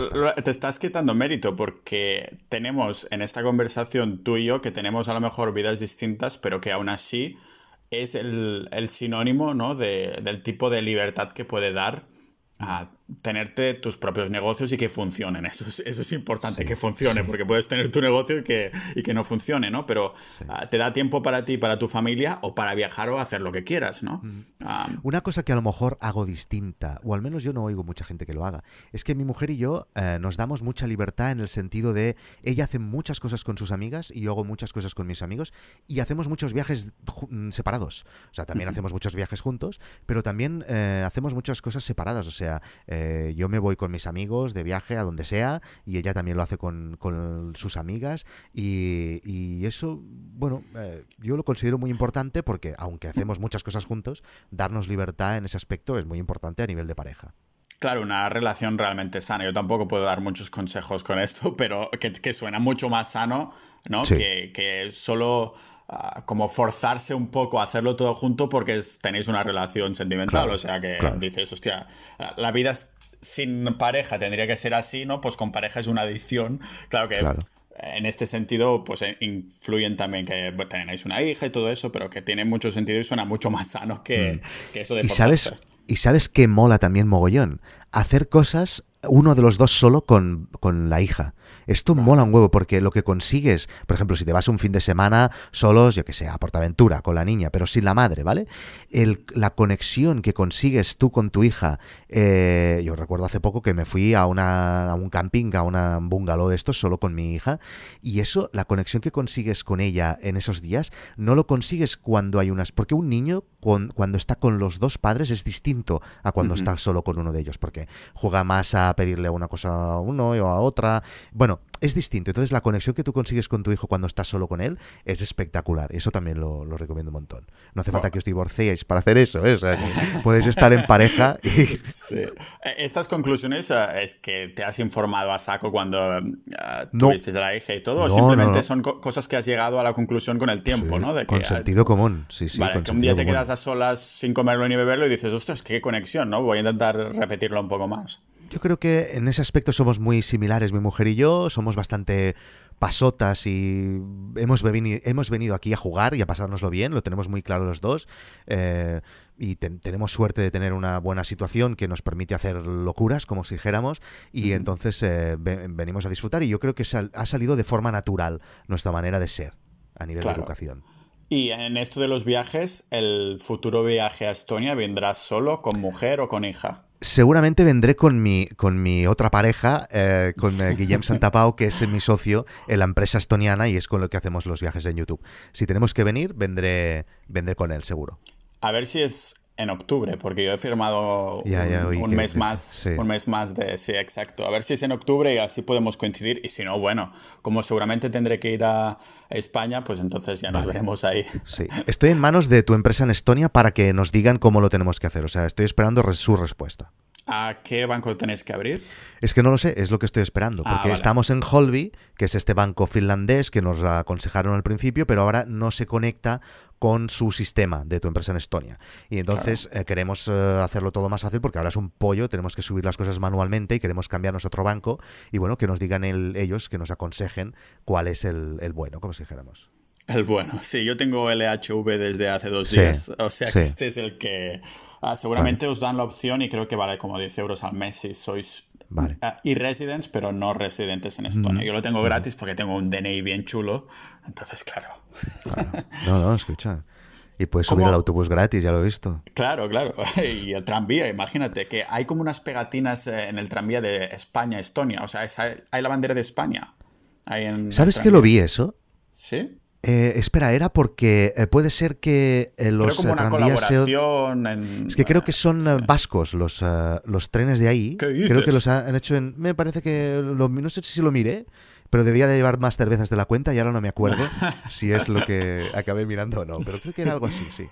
te estás quitando mérito porque tenemos en esta conversación tú y yo que tenemos a lo mejor vidas distintas, pero que aún así es el, sinónimo ¿no? de, del tipo de libertad que puede dar a tenerte tus propios negocios y que funcionen. Eso es, eso es importante, que funcione, porque puedes tener tu negocio y que, y que no funcione, ¿no? Pero ah, te da tiempo para ti, para tu familia, o para viajar o hacer lo que quieras, ¿no? Ah, Una cosa que a lo mejor hago distinta, o al menos yo no oigo mucha gente que lo haga, es que mi mujer y yo eh, nos damos mucha libertad en el sentido de ella hace muchas cosas con sus amigas y yo hago muchas cosas con mis amigos y hacemos muchos viajes mm, separados. O sea, también hacemos muchos viajes juntos, pero también eh, hacemos muchas cosas separadas. O sea, eh, yo me voy con mis amigos de viaje a donde sea y ella también lo hace con, sus amigas y, eso, bueno, eh, yo lo considero muy importante porque aunque hacemos muchas cosas juntos, darnos libertad en ese aspecto es muy importante a nivel de pareja. Claro, una relación realmente sana. Yo tampoco puedo dar muchos consejos con esto, pero que, suena mucho más sano, ¿no? Que, que, solo ah, como forzarse un poco a hacerlo todo junto porque tenéis una relación sentimental. o sea que dices, hostia, la vida sin pareja tendría que ser así, ¿no? Pues con pareja es una adicción. Claro que en este sentido, pues eh, influyen también que tenéis una hija y todo eso, pero que tiene mucho sentido y suena mucho más sano que, mm. eso de ¿Y sabes, y sabes que mola también mogollón. Hacer cosas uno de los dos solo con, con la hija. Esto mola un huevo porque lo que consigues, por ejemplo, si te vas un fin de semana solos, yo que sé, a Portaventura con la niña, pero sin la madre, ¿vale? El, la conexión que consigues tú con tu hija, eh, yo recuerdo hace poco que me fui a, una, a un camping, a un bungalow de estos solo con mi hija, y eso, la conexión que consigues con ella en esos días, no lo consigues cuando hay unas... Porque un niño cuando está con los dos padres es distinto a cuando está solo con uno de ellos, porque juega más a pedirle una cosa a uno o a otra. Bueno, es distinto. Entonces la conexión que tú consigues con tu hijo cuando estás solo con él es espectacular. Eso también lo, recomiendo un montón. No hace falta que os divorciéis para hacer eso. ¿eh? puedes estar en pareja y... Sí. Estas conclusiones eh, es que te has informado a saco cuando uh, tuviste la hija y todo, o simplemente son cosas que has llegado a la conclusión con el tiempo, ¿no? De que, con sentido común, sí, sí. Vale, que un día te quedas a solas sin comerlo ni beberlo y dices, ostras, qué conexión, ¿no? Voy a intentar repetirlo un poco más. Yo creo que en ese aspecto somos muy similares, mi mujer y yo. Somos bastante pasotas y hemos, venido, hemos venido aquí a jugar y a pasárnoslo bien, lo tenemos muy claro los dos. Eh, y tenemos suerte de tener una buena situación que nos permite hacer locuras, como si dijéramos, y entonces eh, venimos a disfrutar. Y yo creo que ha salido de forma natural nuestra manera de ser a nivel de educación. Y en esto de los viajes, ¿el futuro viaje a Estonia vendrá solo, con mujer o con hija? Seguramente vendré con mi, con mi otra pareja, eh, con eh, Guillem Santapau, que es mi socio en la empresa estoniana y es con lo que hacemos los viajes en YouTube. Si tenemos que venir, vendré, vendré con él, seguro. A ver si es en octubre, porque yo he firmado un, mes más, un mes más de sí, exacto. A ver si es en octubre y así podemos coincidir. Y si no, bueno, como seguramente tendré que ir a España, pues entonces ya nos veremos ahí. Sí, estoy en manos de tu empresa en Estonia para que nos digan cómo lo tenemos que hacer. O sea, estoy esperando su respuesta. ¿A qué banco tenéis que abrir? Es que no lo sé, es lo que estoy esperando. Ah, porque estamos en Holby, que es este banco finlandés que nos aconsejaron al principio, pero ahora no se conecta con su sistema de tu empresa en Estonia. Y entonces eh, queremos eh, hacerlo todo más fácil porque ahora es un pollo, tenemos que subir las cosas manualmente y queremos cambiarnos a otro banco y bueno, que nos digan ellos, que nos aconsejen cuál es el, bueno, como si dijéramos. El bueno, sí, yo tengo LHV desde hace dos días, o sea que este es el que ah, seguramente os dan la opción y creo que vale como 10 euros al mes si sois Vale. Ah, y residents, pero no residentes en Estonia. Yo lo tengo gratis porque tengo un DNI bien chulo. Entonces, claro. No, no, escucha. Y puedes subir al autobús gratis, ya lo he visto. Claro, claro. Y el tranvía, imagínate, que hay como unas pegatinas eh, en el tranvía de España-Estonia. O sea, hay la bandera de España. ¿Sabes que lo vi eso? Sí. Eh, espera, era porque eh, puede ser que eh, los como una colaboración Es que creo que son vascos los, los trenes de ahí. Creo que los han hecho en... Me parece que... no sé si lo miré, pero debía de llevar más cervezas de la cuenta y ahora no me acuerdo si es lo que acabé mirando o no. Pero creo que era algo así, sí.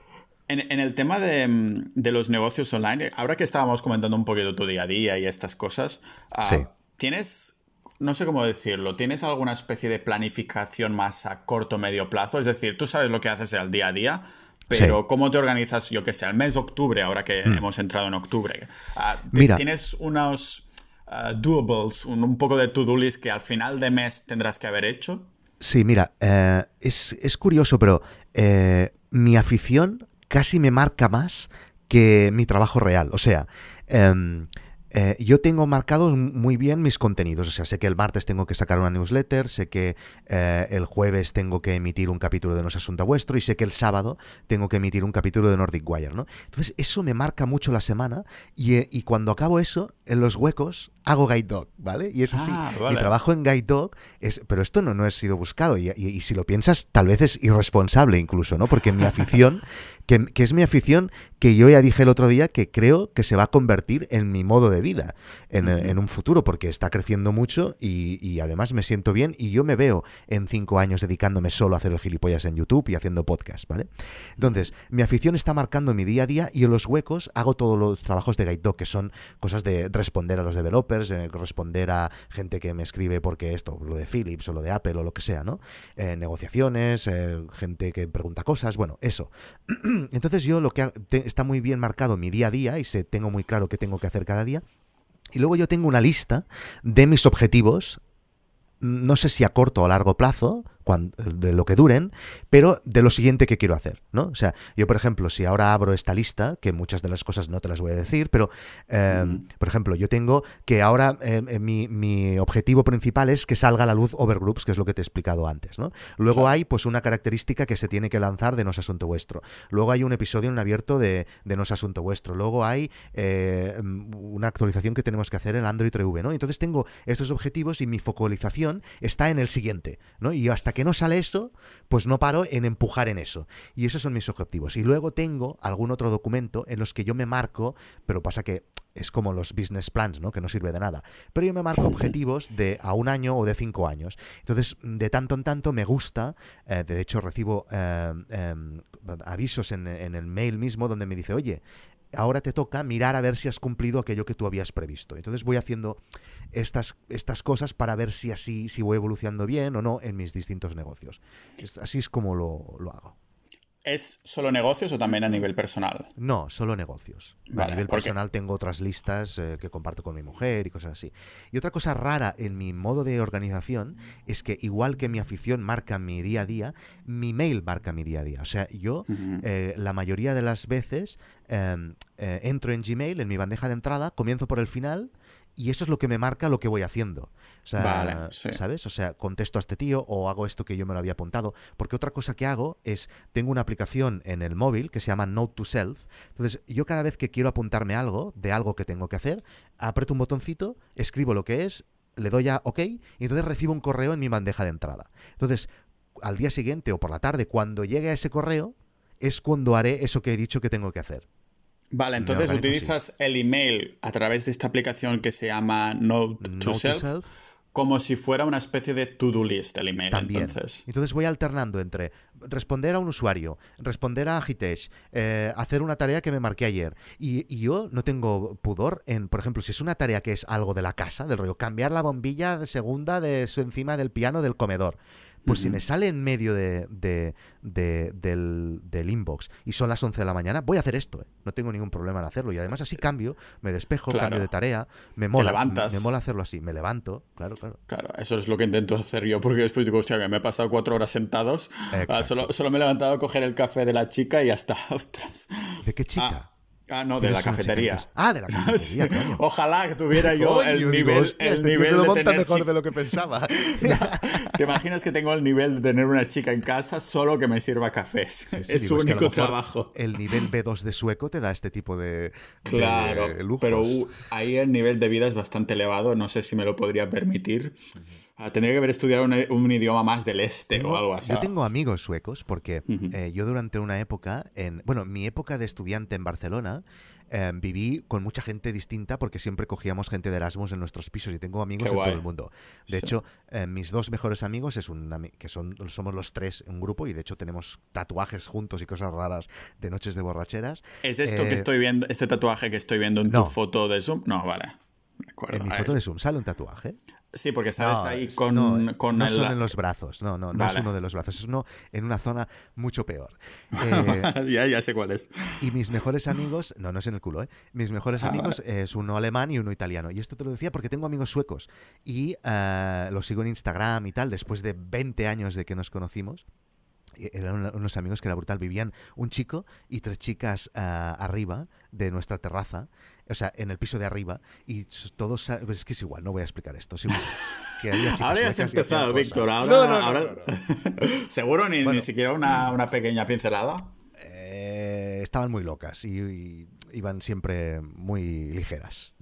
En, el tema de, de, los negocios online, ahora que estábamos comentando un poquito tu día a día y estas cosas, ah, ¿tienes no sé cómo decirlo, ¿tienes alguna especie de planificación más a corto o medio plazo? Es decir, tú sabes lo que haces al día a día, pero ¿cómo te organizas, yo que sé, al mes de octubre, ahora que hmm. hemos entrado en octubre? Ah, ¿Tienes unos uh, doables, un, poco de to-do list que al final de mes tendrás que haber hecho? Sí, mira, eh, es, curioso, pero eh, mi afición casi me marca más que mi trabajo real. O sea, em, eh, yo tengo marcados muy bien mis contenidos. O sea, sé que el martes tengo que sacar una newsletter, sé que eh, el jueves tengo que emitir un capítulo de No es Asunto Vuestro y sé que el sábado tengo que emitir un capítulo de Nordic Wire, ¿no? Entonces, eso me marca mucho la semana y, eh, y cuando acabo eso, en los huecos hago Guide Dog, ¿vale? Y es así. Ah, Mi trabajo en Guide Dog es. Pero esto no, no ha sido buscado. Y, y- y si lo piensas, tal vez es irresponsable incluso, ¿no? Porque mi afición, que, que es mi afición, que yo ya dije el otro día que creo que se va a convertir en mi modo de vida en, en un futuro, porque está creciendo mucho y, y además me siento bien y yo me veo en cinco años dedicándome solo a hacer el gilipollas en YouTube y haciendo podcast, ¿vale? Entonces, mi afición está marcando mi día a día y en los huecos hago todos los trabajos de Guide Dog, que son cosas de responder a los developers, eh, responder a gente que me escribe porque esto, lo de Philips o lo de Apple o lo que sea, ¿no? Eh, negociaciones, eh, gente que pregunta cosas, bueno, eso. Entonces yo lo que está muy bien marcado mi día a día y sé, tengo muy claro qué tengo que hacer cada día. Y luego yo tengo una lista de mis objetivos, mm, no sé si a corto o a largo plazo, de lo que duren, pero de lo siguiente que quiero hacer, ¿no? O sea, yo por ejemplo, si ahora abro esta lista, que muchas de las cosas no te las voy a decir, pero eh, por ejemplo, yo tengo que ahora eh, eh, mi, mi objetivo principal es que salga a la luz Overgroups, que es lo que te he explicado antes, ¿no? Luego hay pues una característica que se tiene que lanzar de No es Asunto Vuestro. Luego hay un episodio en abierto de, de No es Asunto Vuestro. Luego hay eh, una actualización que tenemos que hacer en Android TV, ¿no? Entonces tengo estos objetivos y mi focalización está en el siguiente, ¿no? Y hasta que no sale esto, pues no paro en empujar en eso. Y esos son mis objetivos. Y luego tengo algún otro documento en los que yo me marco, pero pasa que es como los business plans, ¿no? Que no sirve de nada. Pero yo me marco objetivos de a un año o de cinco años. Entonces, de tanto en tanto me gusta, eh, de hecho recibo eh, eh, avisos en el mail mismo donde me dice, oye, ahora te toca mirar a ver si has cumplido aquello que tú habías previsto. Entonces voy haciendo estas, estas cosas para ver si así, si voy evolucionando bien o no en mis distintos negocios. Así es como lo, lo hago. ¿Es solo negocios o también a nivel personal? No, solo negocios. Vale, a nivel personal tengo otras listas eh, que comparto con mi mujer y cosas así. Y otra cosa rara en mi modo de organización es que igual que mi afición marca mi día a día, mi mail marca mi día a día. O sea, yo eh, la mayoría de las veces eh, eh, entro en Gmail, en mi bandeja de entrada, comienzo por el final y eso es lo que me marca lo que voy haciendo. O sea, Vale, sí. ¿sabes? O sea, contesto a este tío o hago esto que yo me lo había apuntado. Porque otra cosa que hago es, tengo una aplicación en el móvil que se llama Note to Self. Entonces, yo cada vez que quiero apuntarme algo, de algo que tengo que hacer, aprieto un botoncito, escribo lo que es, le doy a OK y entonces recibo un correo en mi bandeja de entrada. Entonces, al día siguiente o por la tarde, cuando llegue a ese correo, es cuando haré eso que he dicho que tengo que hacer. Vale, entonces utilizas el email a través de esta aplicación que se llama Note to, Note to self, Self. como si fuera una especie de to-do list el email. También. Entonces, voy alternando entre responder a un usuario, responder a Hitesh, eh, hacer una tarea que me marqué ayer. Y, y yo no tengo pudor en, por ejemplo, si es una tarea que es algo de la casa, del rollo, cambiar la bombilla de segunda de su encima del piano del comedor. Pues si me sale en medio de, de- de- del, del inbox y son las 11 de la mañana, voy a hacer esto. ¿eh? No tengo ningún problema en hacerlo. Y además así cambio, me despejo, Claro. cambio de tarea, me mola. levantas. Me mola hacerlo así. Me levanto, claro, claro. Claro, eso es lo que intento hacer yo, porque después digo, hostia, que me he pasado cuatro horas sentados, ah, solo, solo me he levantado a coger el café de la chica y ya está, ostras. ¿De qué chica? Ah, ah, no, de la cafetería. Ah, de la cafetería, coño. Ojalá que tuviera yo el digo, nivel, hostia, el este tío nivel se lo de monta tener mejor de lo que pensaba. ¿Te imaginas que tengo el nivel de tener una chica en casa solo que me sirva cafés? Sí, sí, es su digo, único trabajo. El nivel B2 de sueco te da este tipo de, de Claro, lujos. pero uh, ahí el nivel de vida es bastante elevado, no sé si me lo podría permitir. Tendría que haber estudiado un, un idioma más del este Tengo- o algo así. Yo tengo amigos suecos porque eh, yo durante una época, en bueno, mi época de estudiante en Barcelona, eh, viví con mucha gente distinta porque siempre cogíamos gente de Erasmus en nuestros pisos y tengo amigos de todo el mundo. De Sí. hecho, eh, mis dos mejores amigos es un que son somos los tres un grupo y de hecho tenemos tatuajes juntos y cosas raras de noches de borracheras. ¿Es esto que Eh, estoy viendo, este tatuaje que estoy viendo en no. tu foto de Zoom? No, vale. De acuerdo. En mi foto de Zoom sale un tatuaje. Sí, porque sales No, ahí con, no, con no el... son en los brazos, no, no, no es Vale. uno de los brazos, es uno en una zona mucho peor. Eh, ya, ya sé cuál es. y mis mejores amigos, no, no es en el culo, ¿eh? Mis mejores Ah, amigos es uno alemán y uno italiano. Y esto te lo decía porque tengo amigos suecos y eh, los sigo en Instagram y tal, después de 20 años de que nos conocimos. Eran unos amigos que era brutal. Vivían un chico y tres chicas arriba de nuestra terraza. O sea, en el piso de arriba, y todos, es que es igual, no voy a explicar esto, ahora ya has empezado, Víctor, ahora, seguro ni, ni siquiera una, una pequeña pincelada. Eh, estaban muy locas y, iban siempre muy ligeras.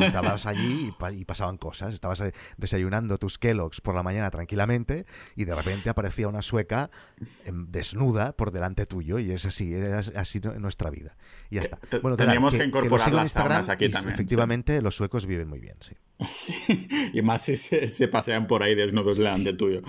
Estabas allí y, pasaban cosas. Estabas eh, desayunando tus Kellogg's por la mañana tranquilamente y de repente aparecía una sueca em, desnuda por delante tuyo y es así, es así nuestra vida. Y ya está. Bueno, Tendríamos que, incorporar las saunas aquí también. Efectivamente, los suecos viven muy bien, sí. Y más si se, pasean por ahí desnudos delante tuyo.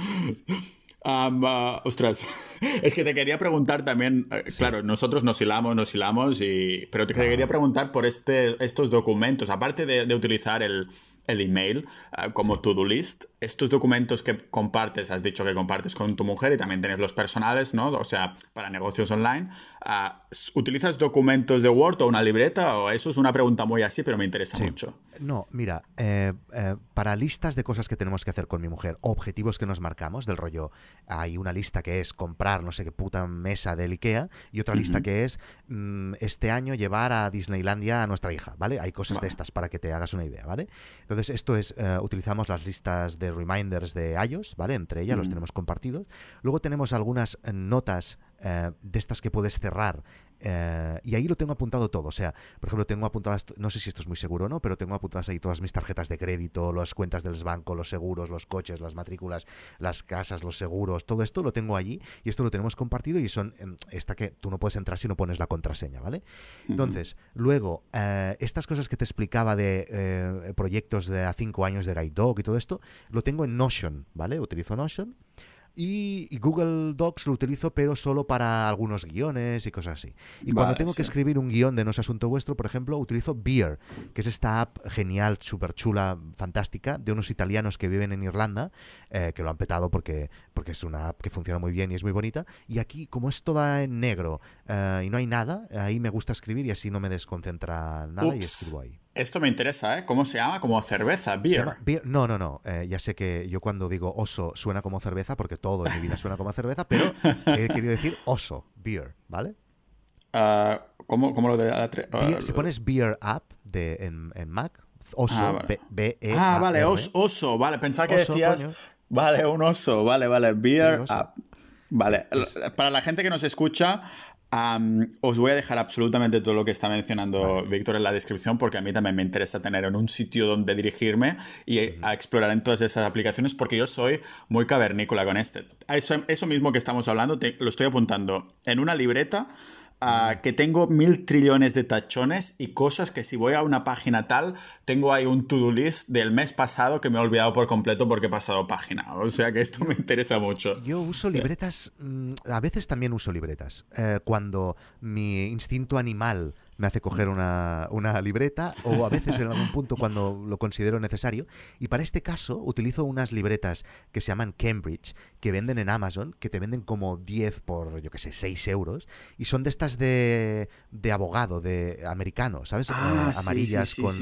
Ah, ostras, es que te quería preguntar también, eh, claro, nosotros nos hilamos, nos hilamos, y, pero te quería preguntar por este, estos documentos, aparte de utilizar el, el email ah, como to-do list. Estos documentos que compartes, has dicho que compartes con tu mujer y también tienes los personales, ¿no? O sea, para negocios online. Ah, ¿Utilizas documentos de Word o una libreta? O eso es una pregunta muy así, pero me interesa mucho. No, mira, eh, eh, para listas de cosas que tenemos que hacer con mi mujer, objetivos que nos marcamos, del rollo, hay una lista que es comprar no sé qué puta mesa del IKEA y otra lista que es mm, este año llevar a Disneylandia a nuestra hija, ¿vale? Hay cosas de estas para que te hagas una idea, ¿vale? Entonces, esto es, eh, utilizamos las listas de reminders de iOS, ¿vale? Entre ellas los tenemos compartidos. Luego tenemos algunas notas eh, de estas que puedes cerrar eh, y ahí lo tengo apuntado todo. O sea, por ejemplo, tengo apuntadas, no sé si esto es muy seguro o no, pero tengo apuntadas ahí todas mis tarjetas de crédito, las cuentas del banco, los seguros, los coches, las matrículas, las casas, los seguros, todo esto lo tengo allí y esto lo tenemos compartido y son em, esta que tú no puedes entrar si no pones la contraseña, ¿vale? Entonces, luego, eh, estas cosas que te explicaba de proyectos de a cinco años de Guide Dog y todo esto, lo tengo en Notion, ¿vale? Utilizo Notion. Y, Google Docs lo utilizo, pero solo para algunos guiones y cosas así. Y cuando tengo que escribir un guion de No es asunto vuestro, por ejemplo, utilizo Beer, que es esta app genial, súper chula, fantástica, de unos italianos que viven en Irlanda, eh, que lo han petado porque, porque es una app que funciona muy bien y es muy bonita. Y aquí, como es toda en negro eh, y no hay nada, ahí me gusta escribir y así no me desconcentra nada y escribo ahí. Esto me interesa, ¿eh? ¿Cómo se llama? Como cerveza, beer. No, no, no. Eh, ya sé que yo cuando digo oso suena como cerveza, porque todo en mi vida suena como cerveza, pero he querido decir oso, beer, ¿vale? Uh, ¿cómo, ¿cómo, lo de la uh, Si pones beer app de, en, en Mac, oso, ah, vale. B, -E Ah, vale, oso, vale. Pensaba que decías. Vale, un oso, vale, vale. Beer app. Vale, para la gente que nos escucha, os voy a dejar absolutamente todo lo que está mencionando Víctor en la descripción porque a mí también me interesa tener en un sitio donde dirigirme y a explorar en todas esas aplicaciones porque yo soy muy cavernícola con este. Eso, eso mismo que estamos hablando lo estoy apuntando en una libreta que tengo mil trillones de tachones y cosas que si voy a una página tal, tengo ahí un to-do list del mes pasado que me he olvidado por completo porque he pasado página. O sea que esto me interesa mucho. Yo uso libretas, mm, a veces también uso libretas. Eh, cuando mi instinto animal me hace coger una, una, libreta o a veces en algún punto cuando lo considero necesario. Y para este caso utilizo unas libretas que se llaman Cambridge, que venden en Amazon, que te venden como 10 por, yo que sé, 6 euros. Y son de estas de, de abogado, de americano, ¿sabes? Ah, eh, amarillas con,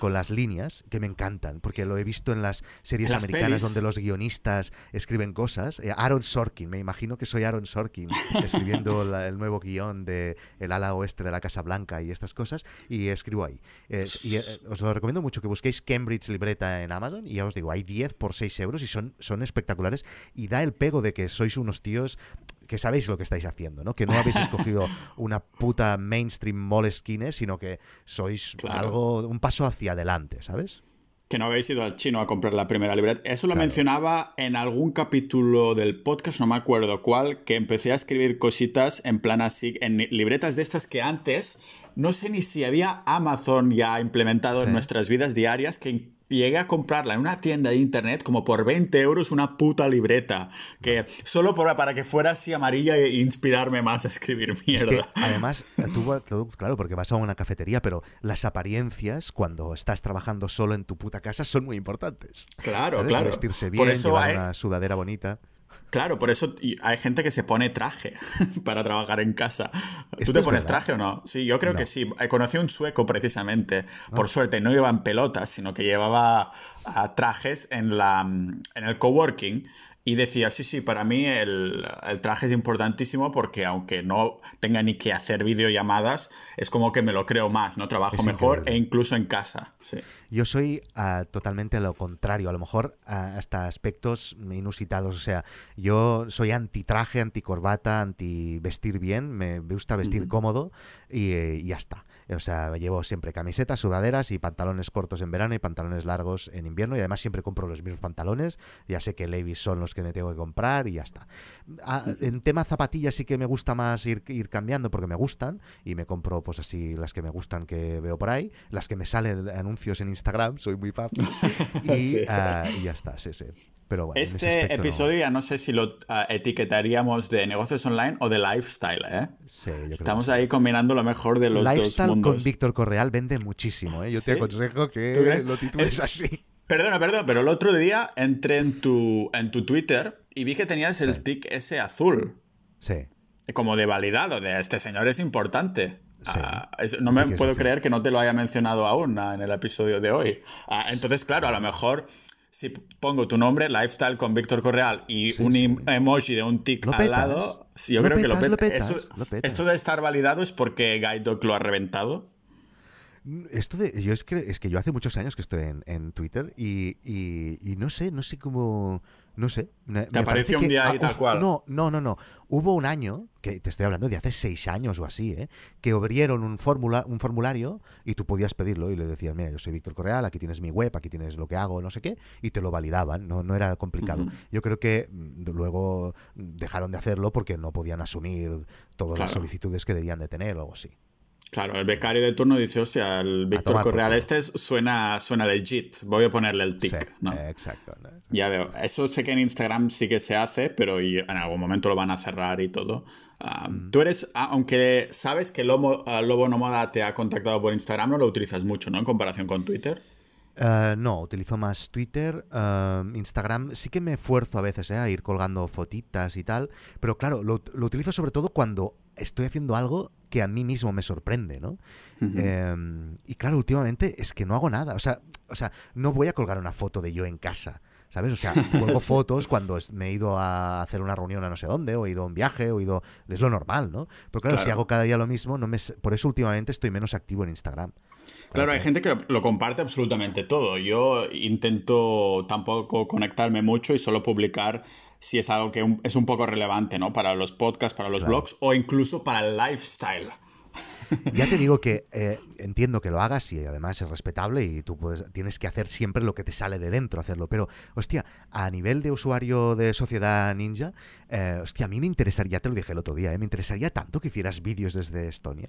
con, las líneas, que me encantan, porque lo he visto en las series americanas donde los guionistas escriben cosas. Eh, Aaron Sorkin, me imagino que soy Aaron Sorkin, escribiendo el nuevo guion de El ala oeste de la Casa Blanca y estas cosas, y escribo ahí. Eh, y eh, os lo recomiendo mucho que busquéis Cambridge Libreta en Amazon, y ya os digo, hay 10 por 6 euros y son, son espectaculares, y da el pego de que sois unos tíos que sabéis lo que estáis haciendo, ¿no? Que no habéis escogido una puta mainstream moleskine, sino que sois algo, un paso hacia adelante, ¿sabes? que no habéis ido al chino a comprar la primera libreta. Eso lo mencionaba en algún capítulo del podcast, no me acuerdo cuál, que empecé a escribir cositas en plan así, en libretas de estas que antes no sé ni si había Amazon ya implementado en nuestras vidas diarias, que llegué a comprarla en una tienda de internet como por 20 euros una puta libreta. Que solo para que fuera así amarilla e inspirarme más a escribir mierda. además, tú, claro, porque vas a una cafetería, pero las apariencias cuando estás trabajando solo en tu puta casa son muy importantes. Claro, claro. Vestirse bien, llevar una sudadera bonita. Claro, por eso hay gente que se pone traje para trabajar en casa. ¿Tú te pones traje o no? Sí, yo creo que sí. Conocí a un sueco precisamente. Por suerte no llevaba en pelotas, sino que llevaba trajes en, la, en el coworking Y decía, sí, sí, para mí el, el, traje es importantísimo porque aunque no tenga ni que hacer videollamadas, es como que me lo creo más, ¿no? Trabajo mejor e incluso en casa. Sí. Yo soy uh, totalmente lo contrario, a lo mejor uh, hasta aspectos inusitados. O sea, yo soy anti-traje, anti-corbata, anti-vestir bien, me gusta vestir uh -huh. cómodo y, y ya está. O sea, llevo siempre camisetas, sudaderas y pantalones cortos en verano y pantalones largos en invierno. Y además siempre compro los mismos pantalones. Ya sé que Levi's son los que me tengo que comprar y ya está. Ah, en tema zapatillas sí que me gusta más ir, ir, cambiando porque me gustan. Y me compro pues así las que me gustan que veo por ahí. Las que me salen anuncios en Instagram, soy muy fácil. Y, sí. uh, y ya está, sí, sí. Pero bueno, este episodio no. ya no sé si lo uh, etiquetaríamos de negocios online o de lifestyle, ¿eh? Sí, Estamos ahí combinando lo mejor de los lifestyle dos mundos. con Víctor Correal vende muchísimo, ¿eh? Yo ¿Sí? te aconsejo que lo titules así. Perdona, perdona, pero el otro día entré en tu, en tu Twitter y vi que tenías el sí. tick ese azul. Sí. Como de validado, de este señor es importante. Sí. Uh, es, no me puedo creer que no te lo haya mencionado aún uh, en el episodio de hoy. Entonces, claro, a lo mejor si pongo tu nombre, lifestyle con Víctor Correal y sí, un sí. emoji de un tic al lado, yo lo creo petas, que lo, peta. Esto, esto, de estar validado es porque Guide Dog lo ha reventado. Esto de, yo es que, es que yo hace muchos años que estoy en, en Twitter y, y, y, no sé, no sé cómo, no sé. Me, ¿Te apareció un día ahí tal cual? No, no, no, no. Hubo un año, que te estoy hablando de hace seis años o así, ¿eh? que abrieron un, formula, un formulario y tú podías pedirlo y le decías, mira, yo soy Víctor Correal, aquí tienes mi web, aquí tienes lo que hago, no sé qué, y te lo validaban, no, no era complicado. Uh -huh. Yo creo que mm, luego dejaron de hacerlo porque no podían asumir todas claro. las solicitudes que debían de tener o algo así. Claro, el becario de turno dice, o sea, el Víctor Correal este suena, suena legit, voy a ponerle el tic. Sí, ¿no? Exacto. ¿no? Ya veo, eso sé que en Instagram sí que se hace, pero en algún momento lo van a cerrar y todo. Uh, mm. Tú eres, aunque sabes que Lobo, uh, Lobo Nómada te ha contactado por Instagram, no lo utilizas mucho, ¿no? En comparación con Twitter. Uh, no, utilizo más Twitter, uh, Instagram. Sí que me esfuerzo a veces eh, a ir colgando fotitas y tal, pero claro, lo, lo, utilizo sobre todo cuando estoy haciendo algo que a mí mismo me sorprende, ¿no? Uh -huh. eh, y claro, últimamente es que no hago nada. O sea, o sea, no voy a colgar una foto de yo en casa. ¿Sabes? O sea, cuelgo sí. fotos cuando me he ido a hacer una reunión a no sé dónde, o he ido a un viaje, o he ido. Es lo normal, ¿no? Pero claro, claro. si hago cada día lo mismo, no me... por eso últimamente estoy menos activo en Instagram. Claro, hay gente que lo comparte absolutamente todo. Yo intento tampoco conectarme mucho y solo publicar si es algo que es un poco relevante, ¿no? Para los podcasts, para los claro. blogs o incluso para el lifestyle. Ya te digo que eh, entiendo que lo hagas y además es respetable y tú puedes, tienes que hacer siempre lo que te sale de dentro hacerlo. Pero, hostia, a nivel de usuario de Sociedad Ninja, eh, hostia, a mí me interesaría, te lo dije el otro día, eh, me interesaría tanto que hicieras vídeos desde Estonia,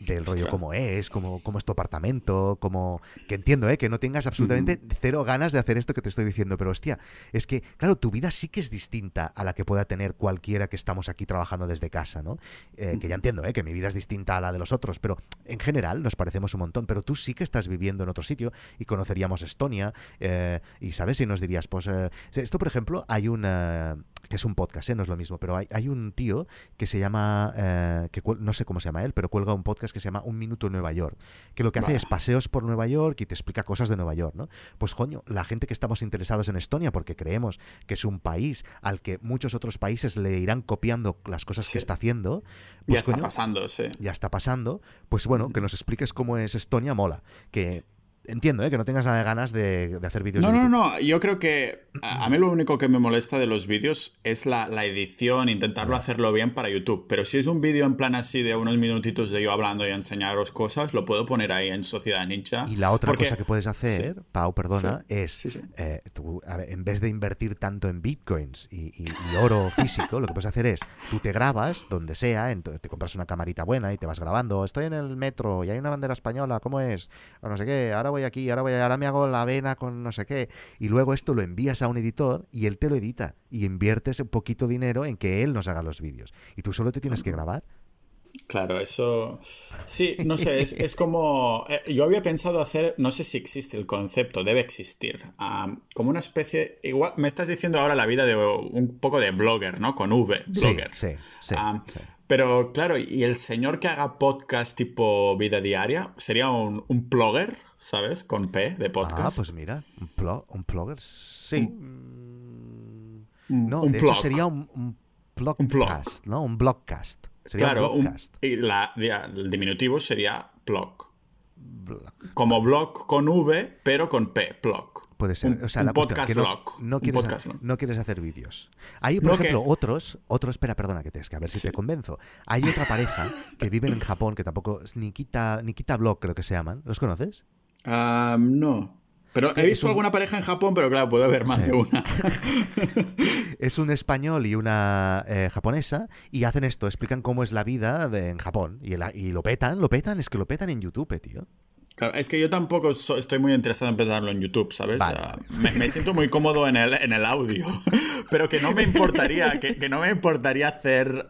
del rollo cómo es, cómo, cómo es tu apartamento, cómo... Que entiendo, ¿eh? Que no tengas absolutamente cero ganas de hacer esto que te estoy diciendo, pero hostia, es que, claro, tu vida sí que es distinta a la que pueda tener cualquiera que estamos aquí trabajando desde casa, ¿no? Eh, que ya entiendo, ¿eh? Que mi vida es distinta a la de los otros, pero en general nos parecemos un montón, pero tú sí que estás viviendo en otro sitio y conoceríamos Estonia eh, y, ¿sabes? Y nos dirías, pues, eh, esto, por ejemplo, hay una que es un podcast, ¿eh? no es lo mismo, pero hay, hay un tío que se llama, eh, que no sé cómo se llama él, pero cuelga un podcast que se llama Un Minuto en Nueva York, que lo que hace es paseos por Nueva York y te explica cosas de Nueva York, ¿no? Pues coño, la gente que estamos interesados en Estonia, porque creemos que es un país al que muchos otros países le irán copiando las cosas sí. que está haciendo. Pues, ya está pasando, sí. Ya está pasando. Pues bueno, que nos expliques cómo es Estonia, mola. Que entiendo, ¿eh? que no tengas nada de ganas de, de hacer vídeos. No, no, no, yo creo que a, a, mí lo único que me molesta de los vídeos es la, la edición, intentarlo hacerlo bien para YouTube. Pero si es un vídeo en plan así de unos minutitos de yo hablando y enseñaros cosas, lo puedo poner ahí en Sociedad Ninja. Y la otra porque... cosa que puedes hacer, sí. Pau, perdona, sí. es sí, eh, tú, ver, en vez de invertir tanto en bitcoins y, y, y, oro físico, lo que puedes hacer es tú te grabas donde sea, entonces te compras una camarita buena y te vas grabando. Estoy en el metro y hay una bandera española, ¿cómo es? O no sé qué, ahora voy aquí, ahora voy, ahora me hago la vena con no sé qué, y luego esto lo envías a un editor y él te lo edita y inviertes un poquito dinero en que él nos haga los vídeos y tú solo te tienes que grabar. Claro, eso. Sí, no sé, es, es como. Eh, yo había pensado hacer, no sé si existe el concepto, debe existir, um, como una especie. Igual, me estás diciendo ahora la vida de un poco de blogger, ¿no? Con V, blogger. Sí, sí, sí, um, sí. Pero claro, ¿y el señor que haga podcast tipo vida diaria sería un, un blogger? ¿Sabes? Con P de podcast. Ah, pues mira, un, plo un plugger, sí. Mm. No, un de blog. hecho sería un, un blog. blogcast, ¿no? Un blogcast. Sería claro, un blogcast. y la- ya, el diminutivo sería blog. Blog. Como blog con V, pero con P, blog. Puede ser. O sea, un la cuestión podcast no, blog. no un quieres, podcast blog. no quieres hacer vídeos. Hay, por No, ejemplo, que- otros, otros, espera, perdona que te es que a ver si Sí. te convenzo. Hay otra pareja que viven en Japón que tampoco Nikita, Nikita Blog, creo que se llaman. ¿Los conoces? No. Pero he visto un- alguna pareja en Japón, pero claro, puede haber más Sí. de una. Es un español y una eh, japonesa y hacen esto, explican cómo es la vida de- en Japón. Y, el- y lo petan, lo petan, es que lo petan en YouTube, eh, tío. Claro, es que yo tampoco so- estoy muy interesado en empezarlo en YouTube, ¿sabes? Vale, me, me siento muy cómodo en el, en el audio, pero que no me importaría, que, que no me importaría hacer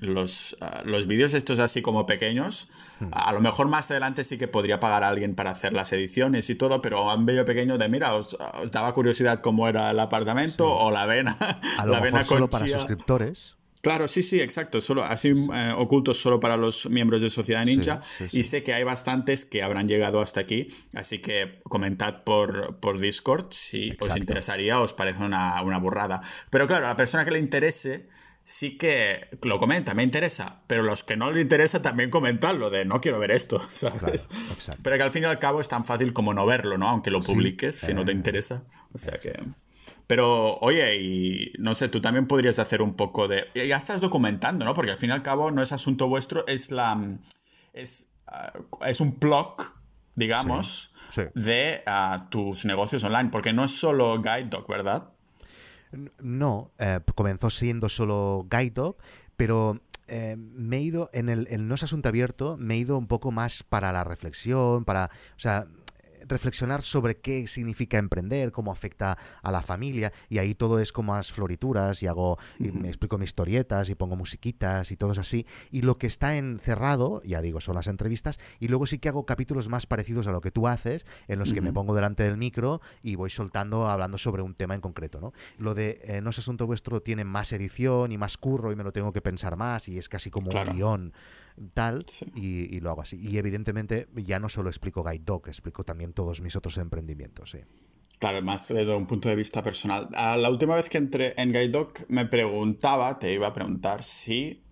los, ah, los vídeos estos así como pequeños. Hmm. A lo mejor más adelante sí que podría pagar a alguien para hacer las ediciones y todo, pero a un vídeo pequeño de, mira, os, os daba curiosidad cómo era el apartamento o la avena, A lo la mejor solo con para suscriptores. Claro, sí, sí, exacto. Solo, así eh, ocultos solo para los miembros de Sociedad Ninja. Sí, sí, sí. Y sé que hay bastantes que habrán llegado hasta aquí. Así que comentad por, por Discord si os interesaría o os parece una, una burrada. Pero claro, a la persona que le interese, sí que lo comenta, me interesa. Pero los que no le interesa también comentarlo de no quiero ver esto, ¿sabes? Claro. Pero que al fin y al cabo es tan fácil como no verlo, ¿no? Aunque lo Sí, publiques, si no te eh, interesa. O sea que... Pero, oye, y no sé, tú también podrías hacer un poco de... Ya estás documentando, ¿no? Porque al fin y al cabo no es asunto vuestro, es la... Es, ah, es un blog, digamos, Sí, sí. de ah, tus negocios online. Porque no es solo Guide Dog, ¿verdad? No, eh, comenzó siendo solo Guide Dog, pero eh, me he ido, en el, en No es Asunto Abierto, me he ido un poco más para la reflexión, para, o sea, reflexionar sobre qué significa emprender, cómo afecta a la familia, y ahí todo es como más florituras, y hago, y me explico mis historietas, y pongo musiquitas, y todo es así, y lo que está encerrado, ya digo, son las entrevistas, y luego sí que hago capítulos más parecidos a lo que tú haces, en los que me pongo delante del micro y voy soltando, hablando sobre un tema en concreto, ¿no? Lo de eh, No es asunto vuestro tiene más edición y más curro y me lo tengo que pensar más y es casi como Claro. un guion tal Sí. y, y lo hago así. Y evidentemente ya no solo explico Guide Dog, explico también todos mis otros emprendimientos, sí. Claro, más desde un punto de vista personal. Ah, la última vez que entré en Guide Dog me preguntaba, te iba a preguntar si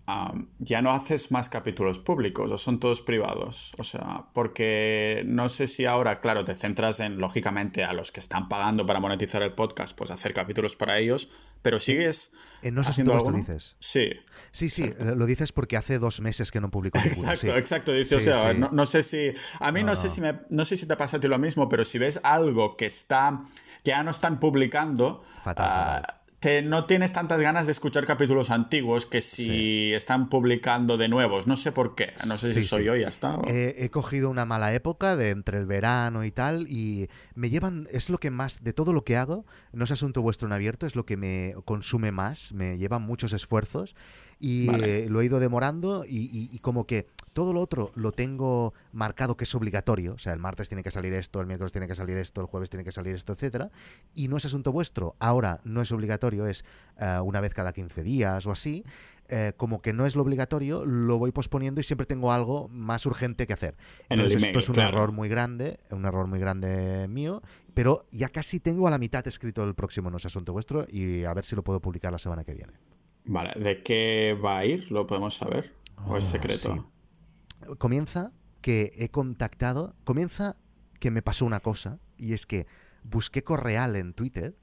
ya no haces más capítulos públicos o son todos privados. O sea, porque no sé si ahora, claro, te centras en, lógicamente, a los que están pagando para monetizar el podcast, pues hacer capítulos para ellos, pero sigues En No sé haciendo vuestro alguno? dices. Sí. Sí, sí, lo dices porque hace dos meses que no publico. Exacto, sí. exacto. Dice, o sea, sí. no, no sé si. A mí no, No, sé no. si me, no sé si te pasa a ti lo mismo, pero si ves algo que está. que ya no están publicando. Fatal, ah, fatal. No tienes tantas ganas de escuchar capítulos antiguos que si están publicando de nuevos. No sé por qué. No sé si Sí, soy sí. yo y ya está. o- He, he cogido una mala época de entre el verano y tal y me llevan, es lo que más, de todo lo que hago, no es asunto vuestro en abierto, es lo que me consume más, me lleva muchos esfuerzos y Vale. eh, lo he ido demorando y, y- y como que todo lo otro lo tengo marcado que es obligatorio, o sea, el martes tiene que salir esto, el miércoles tiene que salir esto, el jueves tiene que salir esto, etcétera, y no es asunto vuestro, ahora no es obligatorio, es eh, una vez cada 15 días o así, eh, como que no es lo obligatorio, lo voy posponiendo y siempre tengo algo más urgente que hacer. En Entonces, email, esto es un claro. error muy grande, un error muy grande mío, pero ya casi tengo a la mitad escrito el próximo No es asunto vuestro y a ver si lo puedo publicar la semana que viene. Vale, ¿de qué va a ir? ¿Lo podemos saber? ¿O es Oh, secreto? sí. Comienza que he contactado, comienza que me pasó una cosa y es que busqué correal en Twitter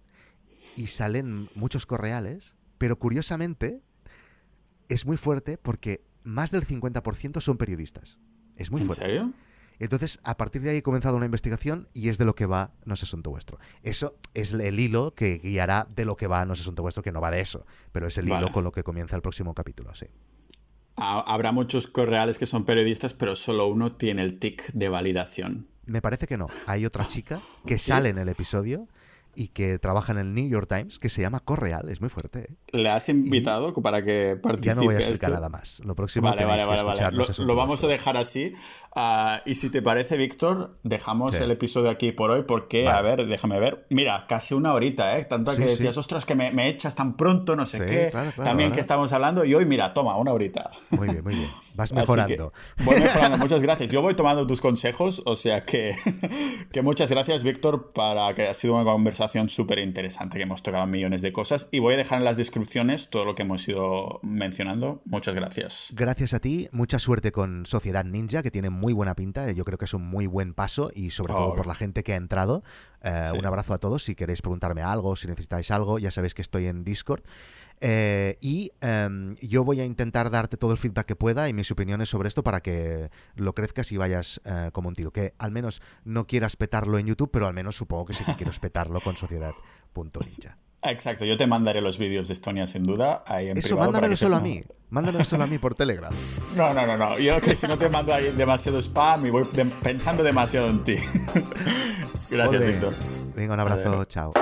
y salen muchos correales, pero curiosamente es muy fuerte porque más del 50% son periodistas. Es muy ¿En fuerte. serio? Entonces, a partir de ahí he comenzado una investigación y es de lo que va No es asunto vuestro. Eso es el hilo que guiará de lo que va No es asunto vuestro, que no va de eso, pero es el Vale. hilo con lo que comienza el próximo capítulo, sí. Ha- Habrá muchos correales que son periodistas, pero solo uno tiene el tic de validación. Me parece que no. Hay otra chica que sale en el episodio y que trabaja en el New York Times que se llama Correal. Es muy fuerte. ¿eh? ¿Le has invitado para que participe? Ya no voy a explicar esto? nada más. Lo próximo Vale, vale, que vale, vale. Lo, lo vamos a dejar así. Ah, y si te parece, Víctor, dejamos Sí. el episodio aquí por hoy porque, Vale. a ver, déjame ver. Mira, casi una horita, ¿eh? Tanto Sí, que sí. decías, ostras, que me, me echas tan pronto, no sé Sí, qué. claro, claro, También que estamos hablando. Y hoy, mira, toma, una horita. Muy bien, muy bien. Vas mejorando. voy mejorando, muchas gracias. Yo voy tomando tus consejos, o sea que, que muchas gracias, Víctor, para que ha sido una conversación conversación súper interesante que hemos tocado millones de cosas y voy a dejar en las descripciones todo lo que hemos ido mencionando. Muchas gracias. Gracias a ti, mucha suerte con Sociedad Ninja, que tiene muy buena pinta, yo creo que es un muy buen paso y sobre todo oh. por la gente que ha entrado. Eh, un abrazo a todos, si queréis preguntarme algo, si necesitáis algo, ya sabéis que estoy en Discord. Eh, y em, yo voy a intentar darte todo el feedback que pueda y mis opiniones sobre esto para que lo crezcas y vayas eh, como un tiro. Que al menos no quieras petarlo en YouTube, pero al menos supongo que sí que quiero petarlo con sociedad.ninja. Exacto, yo te mandaré los vídeos de Estonia sin duda. Ahí en Eso, mándamelo solo a mí. Mándamelo solo a mí por Telegram. No, no, no, no. Yo que si no te mando ahí demasiado spam y voy pensando demasiado en ti. Gracias, Víctor. Venga, un abrazo. Chao.